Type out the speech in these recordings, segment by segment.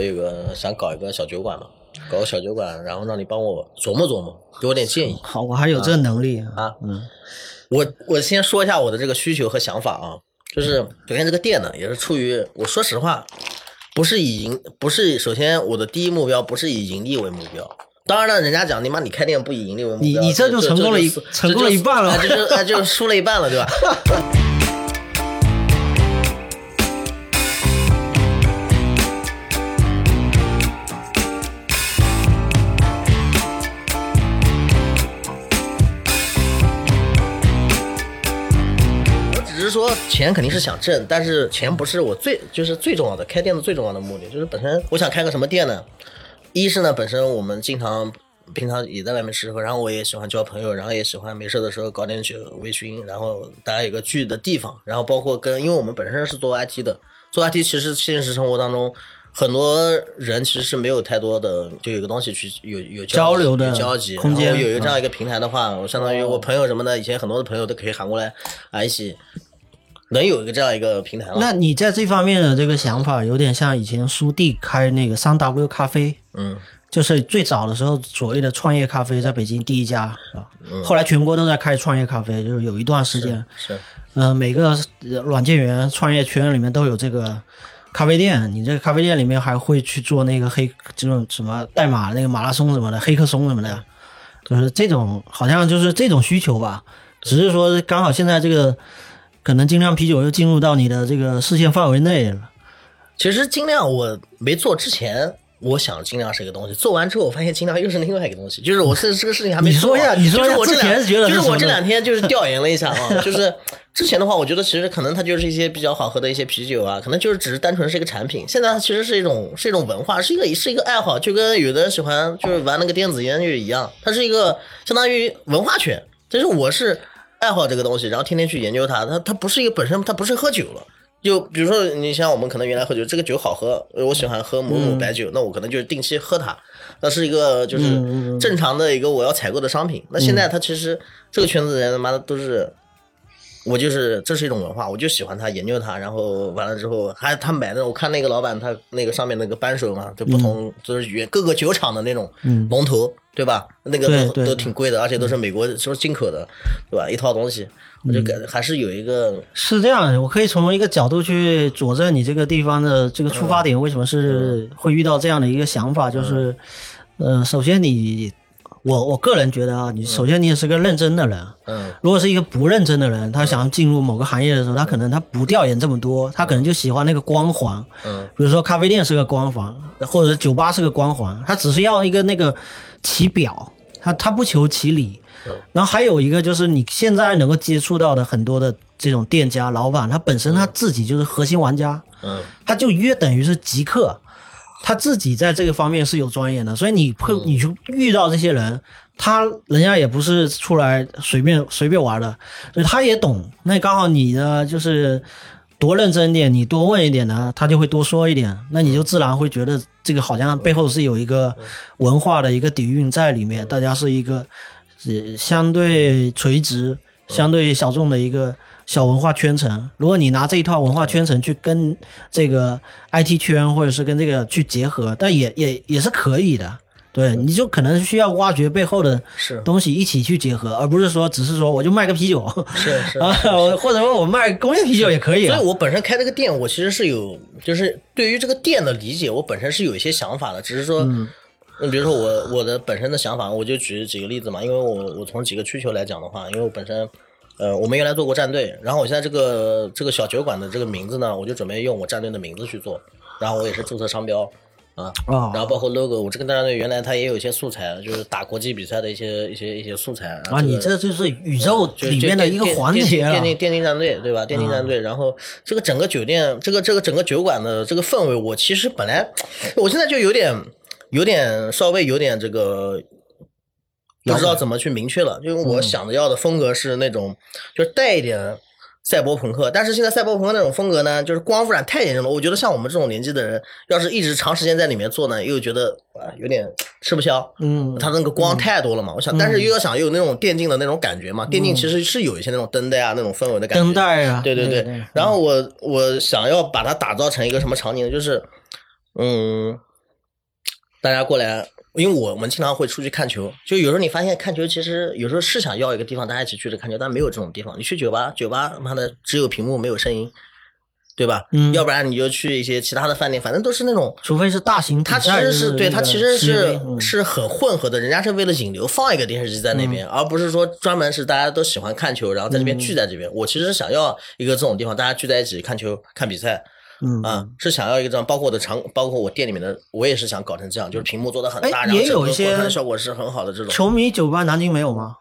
有个想搞一个小酒馆嘛，搞个小酒馆，然后让你帮我琢磨琢磨，给我点建议好，我还有这个能力。啊。嗯，我我先说一下我的这个需求和想法啊，就是首先这个店呢，也是出于我说实话，不是以盈，不是首先我的第一目标不是以盈利为目标。当然了，人家讲你妈你开店不以盈利为目标，你你这就成功了一成功了一半了这就哎就输了一半了，对吧？说钱肯定是想挣，但是钱不是我最就是最重要的，开店的最重要的目的就是本身我想开个什么店呢？一是呢，本身我们经常平常也在外面吃喝，然后我也喜欢交朋友，然后也喜欢没事的时候搞点酒微醺，然后大家有个聚的地方，然后包括跟，因为我们本身是做 IT 的，做 IT 其实现实生活当中。很多人其实是没有太多的，就有个东西去有有交流的有交集，空间然后有一个这样一个平台的话，我相当于我朋友什么的，以前很多的朋友都可以喊过来啊，一起能有一个这样一个平台了。那你在这方面的这个想法，有点像以前苏弟开那个三 W 咖啡，嗯，就是最早的时候所谓的创业咖啡，在北京第一家啊。嗯后来全国都在开创业咖啡，就是有一段时间，是嗯、每个呃软件园创业圈里面都有这个咖啡店。你这个咖啡店里面还会去做那个黑这种什么代码那个马拉松什么的，黑客松什么的，就是这种好像就是这种需求吧。只是说刚好现在这个可能精酿啤酒又进入到你的这个视线范围内了。其实精酿我没做之前，我想精酿是一个东西，做完之后我发现精酿又是另外一个东西。就是我是这个事情还没说一下你说我这之前两觉得是什么就是我这两天就是调研了一下啊，就是之前的话，我觉得其实可能它就是一些比较好喝的一些啤酒啊，可能就是只是单纯是一个产品。现在它其实是一种是一种文化，是一个是一个爱好，就跟有的人喜欢就是玩那个电子烟就一样，它是一个相当于文化圈。就是我是爱好这个东西，然后天天去研究它，它它不是一个本身它不是喝酒了。就比如说，你像我们可能原来喝酒，这个酒好喝，呃我喜欢喝某某白酒，那我可能就是定期喝它，那是一个就是正常的一个我要采购的商品。那现在它其实这个圈子的人他妈的都是，我就是这是一种文化，我就喜欢它，研究它，然后完了之后还他买的，我看那个老板他那个上面那个扳手嘛，就不同就是原各个酒厂的那种龙头，对吧？那个都都挺贵的，而且都是美国说进口的，对吧？一套东西，我就感还是有一个是这样的，我可以从一个角度去佐证你这个地方的这个出发点，为什么是会遇到这样的一个想法，就是，呃，首先你，我我个人觉得啊，你首先你也是个认真的人，嗯。如果是一个不认真的人，他想要进入某个行业的时候，他可能他不调研这么多，他可能就喜欢那个光环，嗯。比如说咖啡店是个光环，或者酒吧是个光环，他只是要一个那个其表，他他不求其里。然后还有一个就是你现在能够接触到的很多的这种店家老板，他本身他自己就是核心玩家，嗯他就约等于是极客，他自己在这个方面是有专业的，所以你会你就遇到这些人，他人家也不是出来随便随便玩的，所以他也懂。那刚好你呢，就是多认真一点，你多问一点呢，他就会多说一点，那你就自然会觉得这个好像背后是有一个文化的一个底蕴在里面，大家是一个是相对垂直、相对小众的一个小文化圈层。如果你拿这一套文化圈层去跟这个 IT 圈或者是跟这个去结合，但也也也是可以的。对，你就可能需要挖掘背后的是东西一起去结合，而不是说只是说我就卖个啤酒是是 或者说我卖工业啤酒也可以啊所以。我本身开这个店，我其实是有，就是对于这个店的理解，我本身是有一些想法的，只是说，嗯，比如说我我的本身的想法，我就举几个例子嘛，因为我我从几个需求来讲的话，因为我本身，呃，我们原来做过战队，然后我现在这个这个小酒馆的这个名字呢，我就准备用我战队的名字去做，然后我也是注册商标。啊，哦然后包括 logo，我这个战队原来它也有一些素材，就是打国际比赛的一些一些一些素材啊，你这就是宇宙就里面的一个环节啊电竞电竞战队对吧？电竞战队，然后这个整个酒店，这个这个整个酒馆的这个氛围，我其实本来我现在就有点有点稍微有点这个。不知道怎么去明确了，因为我想着要的风格是那种，就是带一点赛博朋克，但是现在赛博朋克那种风格呢，就是光污染太严重了。我觉得像我们这种年纪的人，要是一直长时间在里面做呢，又觉得啊有点吃不消。嗯，它那个光太多了嘛，我想，但是又要想有那种电竞的那种感觉嘛，电竞其实是有一些那种灯带啊那种氛围的感觉。灯带啊，对对对，然后我我想要把它打造成一个什么场景呢？就是，嗯，大家过来，因为我们经常会出去看球，就有时候你发现看球其实有时候是想要一个地方大家一起聚着看球，但没有这种地方。你去酒吧，酒吧妈的只有屏幕没有声音，对吧？嗯要不然你就去一些其他的饭店，反正都是那种。除非是大型比它其实是对，那个它其实是嗯是很混合的，人家是为了引流放一个电视机在那边，而不是说专门是大家都喜欢看球，然后在这边聚在这边。我其实想要一个这种地方，大家聚在一起看球、看比赛，嗯啊，是想要一个这样，包括我的场，包括我店里面的，我也是想搞成这样，就是屏幕做的很大，哎然后也有一些效果是很好的这种。球迷酒吧南京没有吗？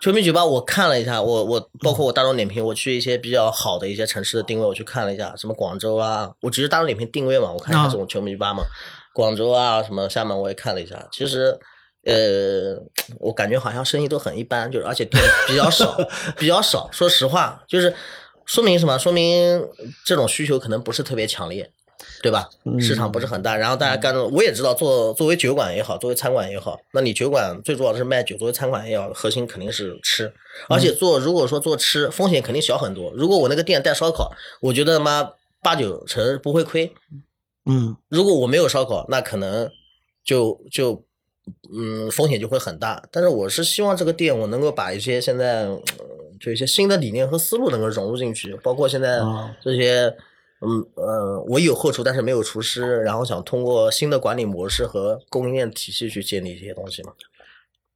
球迷酒吧我看了一下，我我包括我大众点评，我去一些比较好的一些城市的定位，我去看了一下，什么广州啊，我只是大众点评定位嘛，我看一下啊这种球迷酒吧嘛，广州啊，什么厦门我也看了一下，其实。呃，我感觉好像生意都很一般，就是而且店比较少，比较少。说实话，就是说明什么？说明这种需求可能不是特别强烈，对吧？市场不是很大，然后大家干着，我也知道做作为酒馆也好，作为餐馆也好，那你酒馆最主要的是卖酒，作为餐馆也好，核心肯定是吃，而且做如果说做吃，风险肯定小很多。如果我那个店带烧烤，我觉得他妈八九成不会亏。嗯如果我没有烧烤，那可能就就嗯风险就会很大。但是我是希望这个店我能够把一些现在、呃就一些新的理念和思路能够融入进去，包括现在哦这些。嗯呃，我有后厨，但是没有厨师，然后想通过新的管理模式和供应链体系去建立一些东西嘛。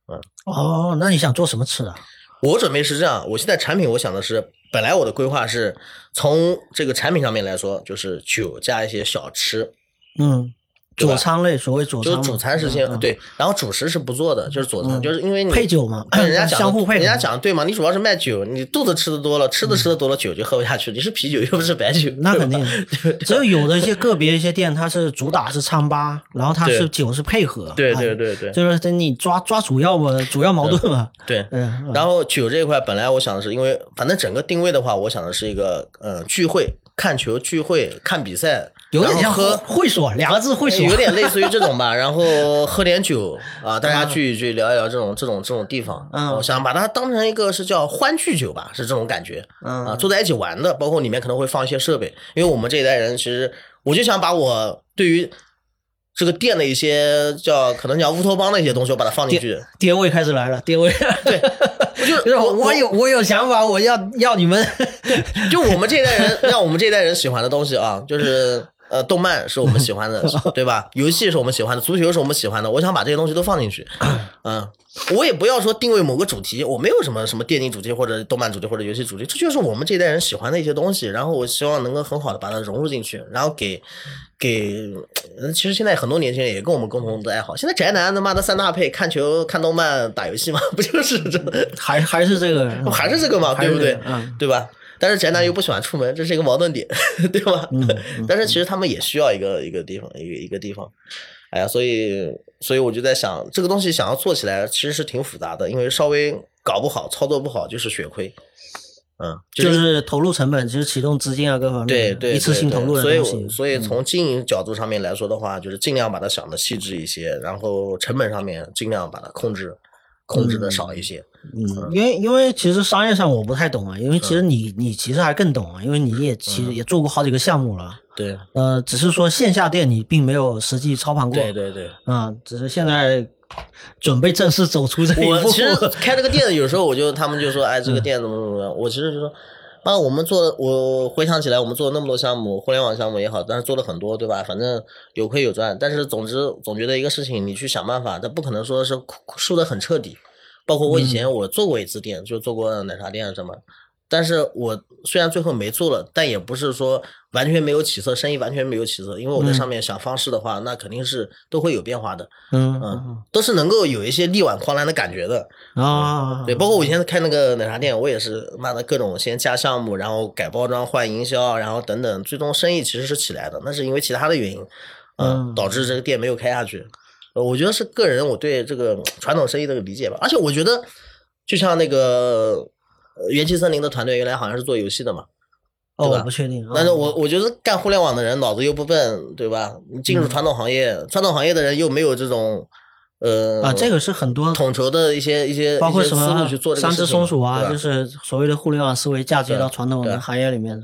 嗯哦，那你想做什么吃的？我准备是这样，我现在产品我想的是，本来我的规划是从这个产品上面来说，就是酒加一些小吃，嗯，对吧？佐餐类，所谓主餐，就是主餐是先、嗯，对，然后主食是不做的，就是佐餐，嗯。就是因为你配酒嘛人家讲相互配合人家讲的对嘛，你主要是卖酒，你肚子吃的多了，吃的吃的多了，酒就喝不下去，你是啤酒又不是白酒，那肯定，只有有的一些个别一些店，它是主打是餐吧，然后它是酒是配合，对哎对对对。就是等你抓抓主要嘛，主要矛盾嘛，对。嗯，然后酒这一块，本来我想的是，因为反正整个定位的话，我想的是一个呃聚会、看球、聚会、看比赛，有点像喝会会所两个字会所，有点类似于这种吧，然后喝点酒啊，大家聚一聚，聊一聊这种这种这种地方。嗯我想把它当成一个是叫欢聚酒吧，是这种感觉。嗯啊，坐在一起玩的，包括里面可能会放一些设备，因为我们这一代人其实，我就想把我对于这个店的一些叫可能叫乌托邦的一些东西，我把它放进去。爹味开始来了，爹味，对，我就就是我我有我有想法，我要要你们，就我们这一代人，让我们这一代人喜欢的东西啊，就是呃，动漫是我们喜欢的，对吧？游戏是我们喜欢的，足球是我们喜欢的。我想把这些东西都放进去，嗯，我也不要说定位某个主题，我没有什么什么电竞主题或者动漫主题或者游戏主题，这就是我们这一代人喜欢的一些东西。然后我希望能够很好的把它融入进去，然后给给，呃其实现在很多年轻人也跟我们共同的爱好。现在宅男他妈的三大配：看球、看动漫、打游戏嘛，不就是这？还还是这个，还是这个嘛，对不对？嗯，对吧？但是宅男又不喜欢出门，这是一个矛盾点，对吧？嗯 但是其实他们也需要一个一个地方，一个一个地方。哎呀，所以所以我就在想，这个东西想要做起来，其实是挺复杂的，因为稍微搞不好、操作不好就是血亏。嗯，就是投入成本，就是启动资金啊各方面，对对，一次性投入的所以所以从经营角度上面来说的话，就是尽量把它想的细致一些，然后成本上面尽量把它控制控制的少一些。嗯，因为因为其实商业上我不太懂啊，因为其嗯实你你其实还更懂啊，因为你也其实也做过好几个项目了，对呃，只是说线下店你并没有实际操盘过，对对对。啊，只是现在准备正式走出这一步。我其实开这个店，有时候我就他们就说，哎，嗯这个店怎么怎么样？我其实就说，啊，我们做，我回想起来，我们做了那么多项目，互联网项目也好，但是做了很多，对吧？反正有亏有赚，但是总之总觉得一个事情，你去想办法，它不可能说是输的很彻底。包括我以嗯前我做过一次店，就做过奶茶店什么。但是我虽然最后没做了，但也不是说完全没有起色，生意完全没有起色，因为我在上面想方式的话，那肯定是都会有变化的。嗯嗯，都是能够有一些力挽狂澜的感觉的。啊，对，包括我以前开那个奶茶店，我也是妈的各种先加项目，然后改包装、换营销，然后等等，最终生意其实是起来的，那是因为其他的原因，嗯嗯，导致这个店没有开下去。呃我觉得是个人我对这个传统生意的理解吧，而且我觉得就像那个呃元气森林的团队原来好像是做游戏的嘛，哦，我不确定。但是啊我我觉得干互联网的人脑子又不笨，对吧？你进入传统行业，传统行业的人又没有这种呃啊，这个是很多统筹的一些一些包括什么三只松鼠啊，就是所谓的互联网思维嫁接到传统的行业里面，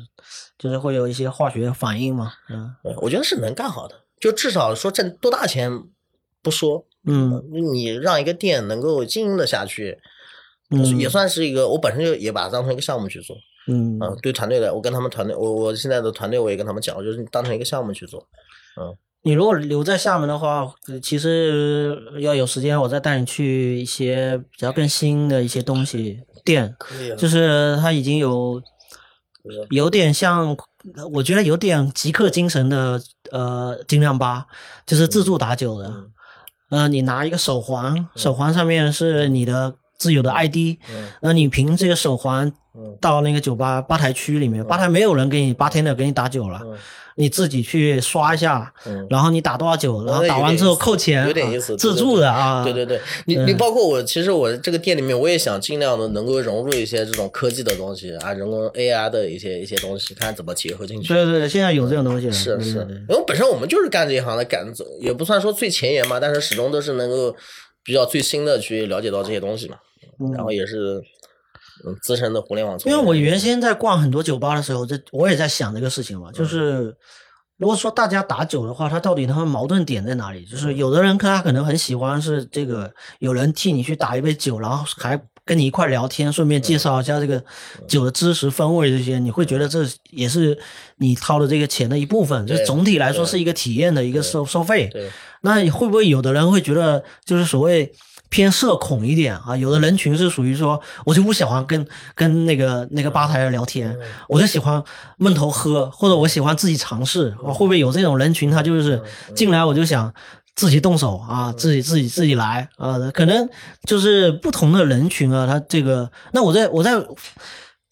就是会有一些化学反应嘛。嗯我觉得是能干好的，就至少说挣多大钱不说，嗯你让一个店能够经营的下去，嗯。也算是一个我本身就也把它当成一个项目去做。嗯。啊，对团队的，我跟他们团队，我我现在的团队我也跟他们讲，就是当成一个项目去做。嗯。你如果留在厦门的话，呃其实要有时间，我再带你去一些比较更新的一些东西店，可以啊。就是它已经有有点像，我觉得有点极客精神的呃精酿吧，就是自助打酒的。嗯。呃，你拿一个手环，手环上面是你的自有的 ID，嗯。那你凭这个手环嗯。到那个酒吧吧台区里面，吧台没有人给你八天的给你打酒了，嗯。你自己去刷一下，嗯。然后你打多少酒，然后打完之后扣钱，有点意思啊自助的啊，对对对，你你包括我，其实我这个店里面，我也想尽量的能够融入一些这种科技的东西啊，人工 AI 的一些一些东西，看怎么结合进去。对对对，现在有这种东西了，是是，因为本身我们就是干这一行的，干也不算说最前沿嘛，但是始终都是能够比较最新的去了解到这些东西嘛，然后也是嗯资深的互联网从业。因为我原先在逛很多酒吧的时候，这我也在想这个事情嘛，嗯就是如果说大家打酒的话，他到底他们矛盾点在哪里？就是有的人他可能很喜欢是这个有人替你去打一杯酒，然后还跟你一块聊天，顺便介绍一下这个嗯酒的知识风味这些，你会觉得这也是你掏的这个钱的一部分，就是总体来说是一个体验的一个收收费。对那会不会有的人会觉得就是所谓偏社恐一点啊？有的人群是属于说，我就不喜欢跟跟那个那个吧台人聊天，我就喜欢闷头喝，或者我喜欢自己尝试。啊会不会有这种人群？他就是进来我就想。自己动手啊，自己自己自己来啊，可能就是不同的人群啊，他这个，那我在我在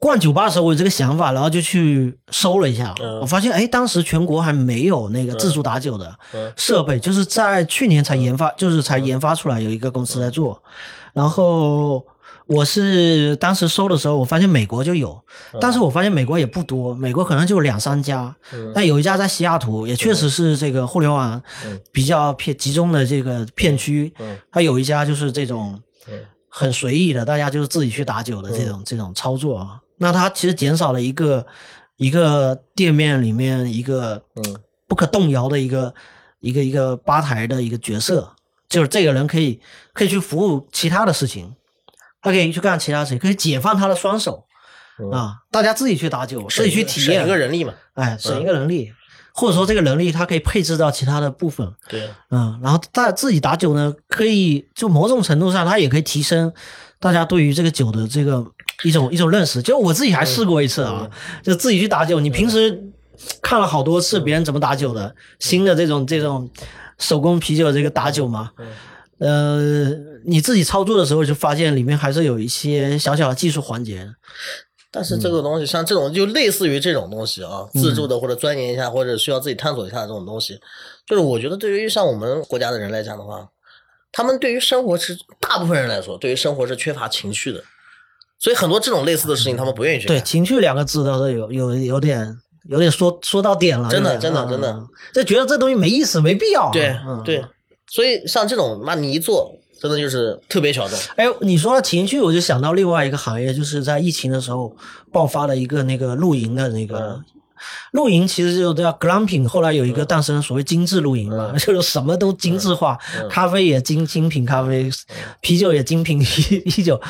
逛酒吧的时候，我有这个想法，然后就去搜了一下，嗯。我发现哎，当时全国还没有那个自助打酒的嗯。设备，就是在去年才研发，就是才研发出来，有一个公司在做。然后我是当时搜的时候，我发现美国就有，但是我发现美国也不多，美国可能就两三家，但有一家在西雅图，也确实是这个互联网比较偏集中的这个片区，它有一家就是这种很随意的，大家就是自己去打酒的这种这种操作啊。那它其实减少了一个一个店面里面一个嗯不可动摇的一个一个一个吧台的一个角色，就是这个人可以可以去服务其他的事情，他可以去干其他事情，可以解放他的双手啊，大家自己去打酒，自己去体验省一个，人力嘛，哎，省一个人力，或者说这个能力它可以配置到其他的部分，对，嗯，然后大自己打酒呢，可以就某种程度上，它也可以提升大家对于这个酒的这个一种一种认识。就我自己还试过一次啊，就自己去打酒，你平时看了好多次别人怎么打酒的，新的这种这种手工啤酒这个打酒嘛，呃，你自己操作的时候就发现里面还是有一些小小的技术环节。但是这个东西，像这种就类似于这种东西啊，嗯自助的或者钻研一下，或者需要自己探索一下这种东西，就是我觉得对于像我们国家的人来讲的话，他们对于生活是大部分人来说，对于生活是缺乏情趣的，所以很多这种类似的事情，他们不愿意去对，情趣两个字倒是有有有点有点说说到点了，真的真的真的嗯就觉得这东西没意思，没必要啊。对嗯对，所以像这种，那你一做，真的就是特别小众。哎，你说到情趣，我就想到另外一个行业，就是在疫情的时候爆发了一个那个露营的那个。嗯露营其实就叫 glamping，后来有一个诞生所谓精致露营嘛，嗯。就是什么都精致化，咖啡也精精品咖啡，啤酒也精品啤 啤酒，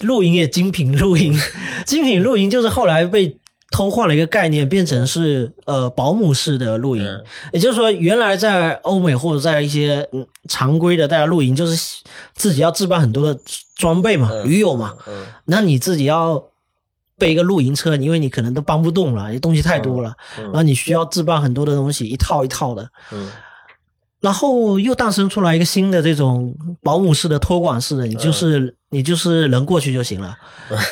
露营也精品露营，精品露营就是后来被偷换了一个概念，变成是呃保姆式的露营，嗯。也就是说，原来在欧美或者在一些嗯常规的大家露营，就是自己要置办很多的装备嘛，嗯。鱼友嘛，嗯。那你自己要备一个露营车，因为你可能都搬不动了，东西太多了，嗯然后你需要置办很多的东西，一套一套的。嗯。然后又诞生出来一个新的这种保姆式的、托管式的，你就是、嗯你就是人过去就行了，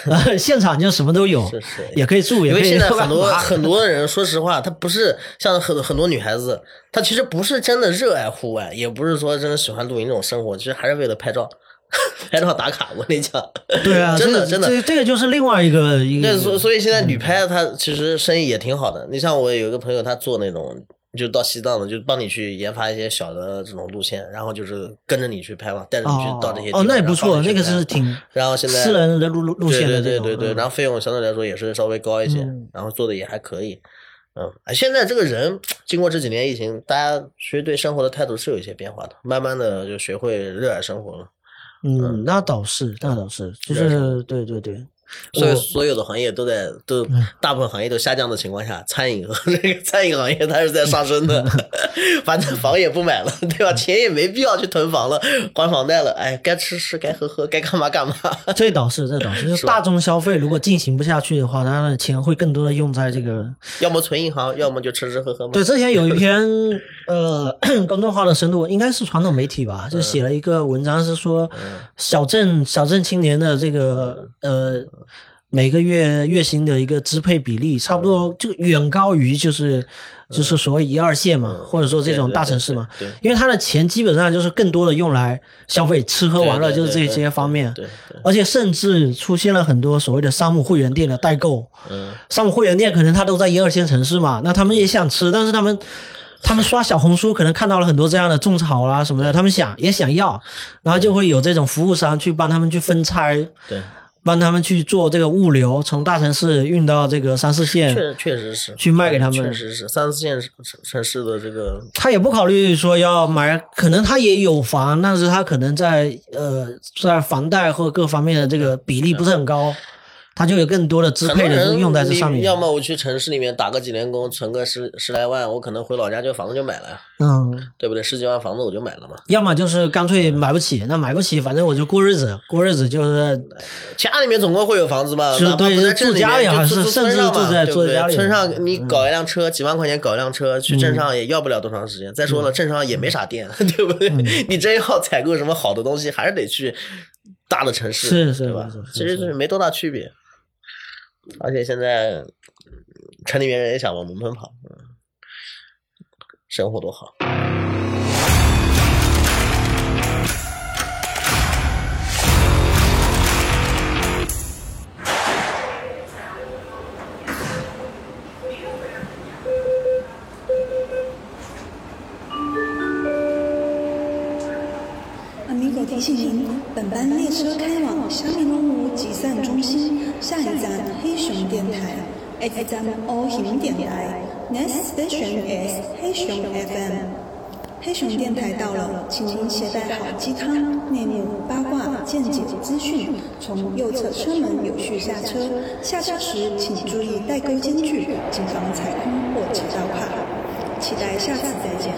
呃 现场就什么都有，是是。也可以住，也可以因为现在很多 很多人，说实话，他不是像很很多女孩子，她其实不是真的热爱户外，也不是说真的喜欢露营这种生活，其实还是为了拍照，拍照打卡。我跟你讲，对啊，真的真的。这个就是另外一个一个对，所所以现在旅拍它其实生意也挺好的。你像我有一个朋友，他做那种就到西藏的，就帮你去研发一些小的这种路线，然后就是跟着你去拍嘛，带着你去到这些地哦方。，那也不错，那个是挺然后现在私人的路路路线对，对对对然后费用相对来说也是稍微高一些，嗯然后做的也还可以。嗯，哎，现在这个人经过这几年疫情，大家其实对生活的态度是有一些变化的，慢慢的就学会热爱生活了。嗯，那倒是，那倒是，就是对对对。所以所有的行业都在都大部分行业都下降的情况下，餐饮和 这个餐饮行业它是在上升的。反正房也不买了，对吧？钱也没必要去囤房了，还房贷了。哎，该吃吃，该喝喝，该干嘛干嘛。这倒是，这倒是。就是大众消费如果进行不下去的话，他的钱会更多的用在这个，要么存银行，要么就吃吃喝喝嘛。对，之前有一篇呃公众号的深度，应该是传统媒体吧，就写了一个文章，是说小镇小镇青年的这个呃。每个月月薪的一个支配比例，差不多就远高于就是就是所谓一二线嘛，或者说这种大城市嘛。对，因为他的钱基本上就是更多的用来消费，吃喝玩乐就是这些方面。对，而且甚至出现了很多所谓的商务会员店的代购。嗯，商务会员店可能他都在一二线城市嘛，那他们也想吃，但是他们他们刷小红书可能看到了很多这样的种草啦什么的，他们想也想要，然后就会有这种服务商去帮他们去分拆。对。帮他们去做这个物流，从大城市运到这个三四线，确确实是去卖给他们。确实是三四线城市的这个，他也不考虑说要买，可能他也有房，但是他可能在呃在房贷或各方面的这个比例不是很高。他就有更多的支配的用在这上面。要么我去城市里面打个几年工，存个十十来万，我可能回老家就房子就买了呀。嗯，对不对？十几万房子我就买了嘛。要么就是干脆买不起，那买不起，反正我就过日子，过日子就是家里面总归会有房子吧？是对，住家里还是甚至住在住家里。村上你搞一辆车，几万块钱搞一辆车，去镇上也要不了多长时间。再说了，镇上也没啥店，对不对？你真要采购什么好的东西，还是得去大的城市，是是吧？其实是没多大区别。而且现在城里面人也想往农村跑，生活多好。班列车开往香米东路集散中心。下一站黑熊电台，X 站 O 熊电台，Next station is 黑熊 FM。黑熊电台到了，请您携带好鸡汤、内幕、八卦、见解资讯，从右侧车门有序下车。下车时请注意带钩间距，谨防踩空或挤到卡。期待下次再见。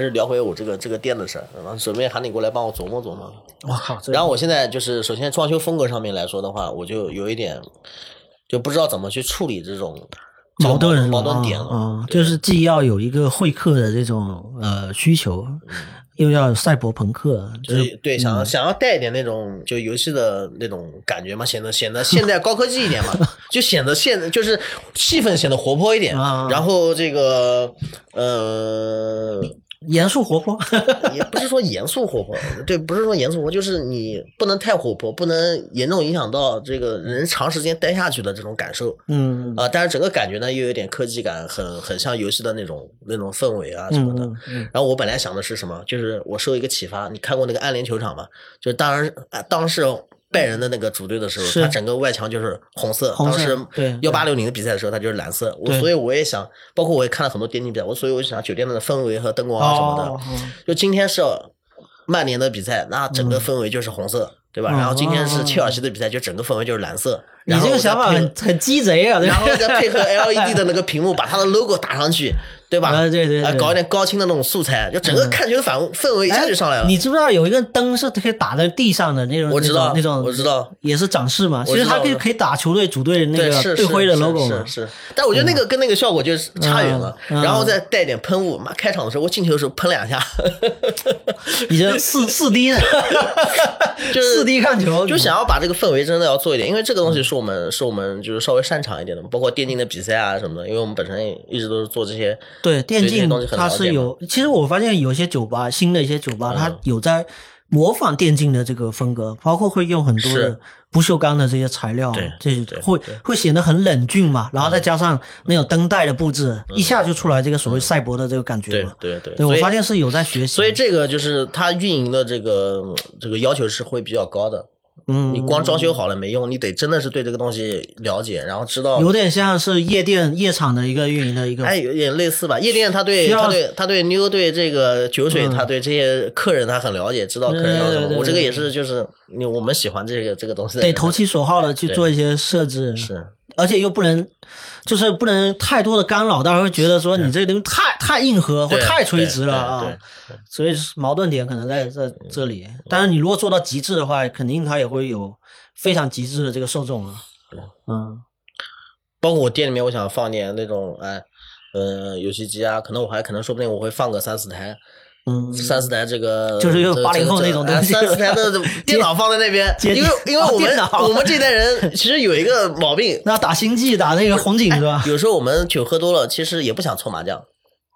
是聊回我这个这个店的事儿，然后准备喊你过来帮我琢磨琢磨。我靠！然后我现在就是首先装修风格上面来说的话，我就有一点就不知道怎么去处理这种矛盾矛盾点了。就是既要有一个会客的这种呃需求，又要赛博朋克，就是对想要想要带一点那种就游戏的那种感觉嘛，显得显得现代高科技一点嘛，就显得现就是气氛显得活泼一点。然后这个呃。严肃活泼，也不是说严肃活泼，对，不是说严肃活泼，就是你不能太活泼，不能严重影响到这个人长时间待下去的这种感受。嗯啊，但是整个感觉呢又有点科技感，很很像游戏的那种那种氛围啊什么的。然后我本来想的是什么，就是我受一个启发，你看过那个安联球场吗？就当然当时。拜仁的那个主队的时候，他整个外墙就是红色。当时幺八六零的比赛的时候，他就是蓝色。我所以我也想，包括我也看了很多电竞比赛，我所以我想酒店的氛围和灯光啊什么的。就今天是曼联的比赛，那整个氛围就是红色，对吧？然后今天是切尔西的比赛，就整个氛围就是蓝色。你这个想法很很鸡贼啊！然后再配合 LED 的那个屏幕，把它的 logo 打上去。对吧？啊，对对，搞一点高清的那种素材，就整个看起来反氛围一下就上来了。你知不知道有一个灯是可以打在地上的那种？我知道那种，我知道，也是展示嘛。其实它可以可以打球队主队那个队徽的 logo 是是。但我觉得那个跟那个效果就是差远了。然后再带点喷雾，妈开场的时候我进球的时候喷两下。已经四四 D 的，就是四 D 看球，就想要把这个氛围真的要做一点，因为这个东西是我们是我们就是稍微擅长一点的，包括电竞的比赛啊什么的，因为我们本身一直都是做这些对电竞。它是有，其实我发现有些酒吧，新的一些酒吧，它有在模仿电竞的这个风格，包括会用很多的不锈钢的这些材料对，这些会会显得很冷峻嘛，然后再加上那种灯带的布置，一下就出来这个所谓赛博的这个感觉对嘛。对对，对，我发现是有在学习，所以这个就是它运营的这个这个要求是会比较高的。嗯，你光装修好了没用，你得真的是对这个东西了解，然后知道。有点像是夜店夜场的一个运营的一个哎，有点类似吧。夜店他对他对他对妞对这个酒水，嗯他对这些客人他很了解，知道客人要什么。我这个也是，就是你我们喜欢这个这个东西得投其所好的去做一些设置，是而且又不能，就是不能太多的干扰，大家会觉得说你这个东西太太硬核或太垂直了啊。所以矛盾点可能在在这里。但是你如果做到极致的话，肯定它也会有非常极致的这个受众啊。嗯，包括我店里面，我想放点那种哎，呃，游戏机啊，可能我还可能说不定我会放个三四台。嗯，三四台这个就是有这80后那种东西哎三四台的 电脑放在那边，因为因为我们哦我们这代人 其实有一个毛病，那打星际打那个红警是吧？有时候我们酒喝多了，其实也不想搓麻将。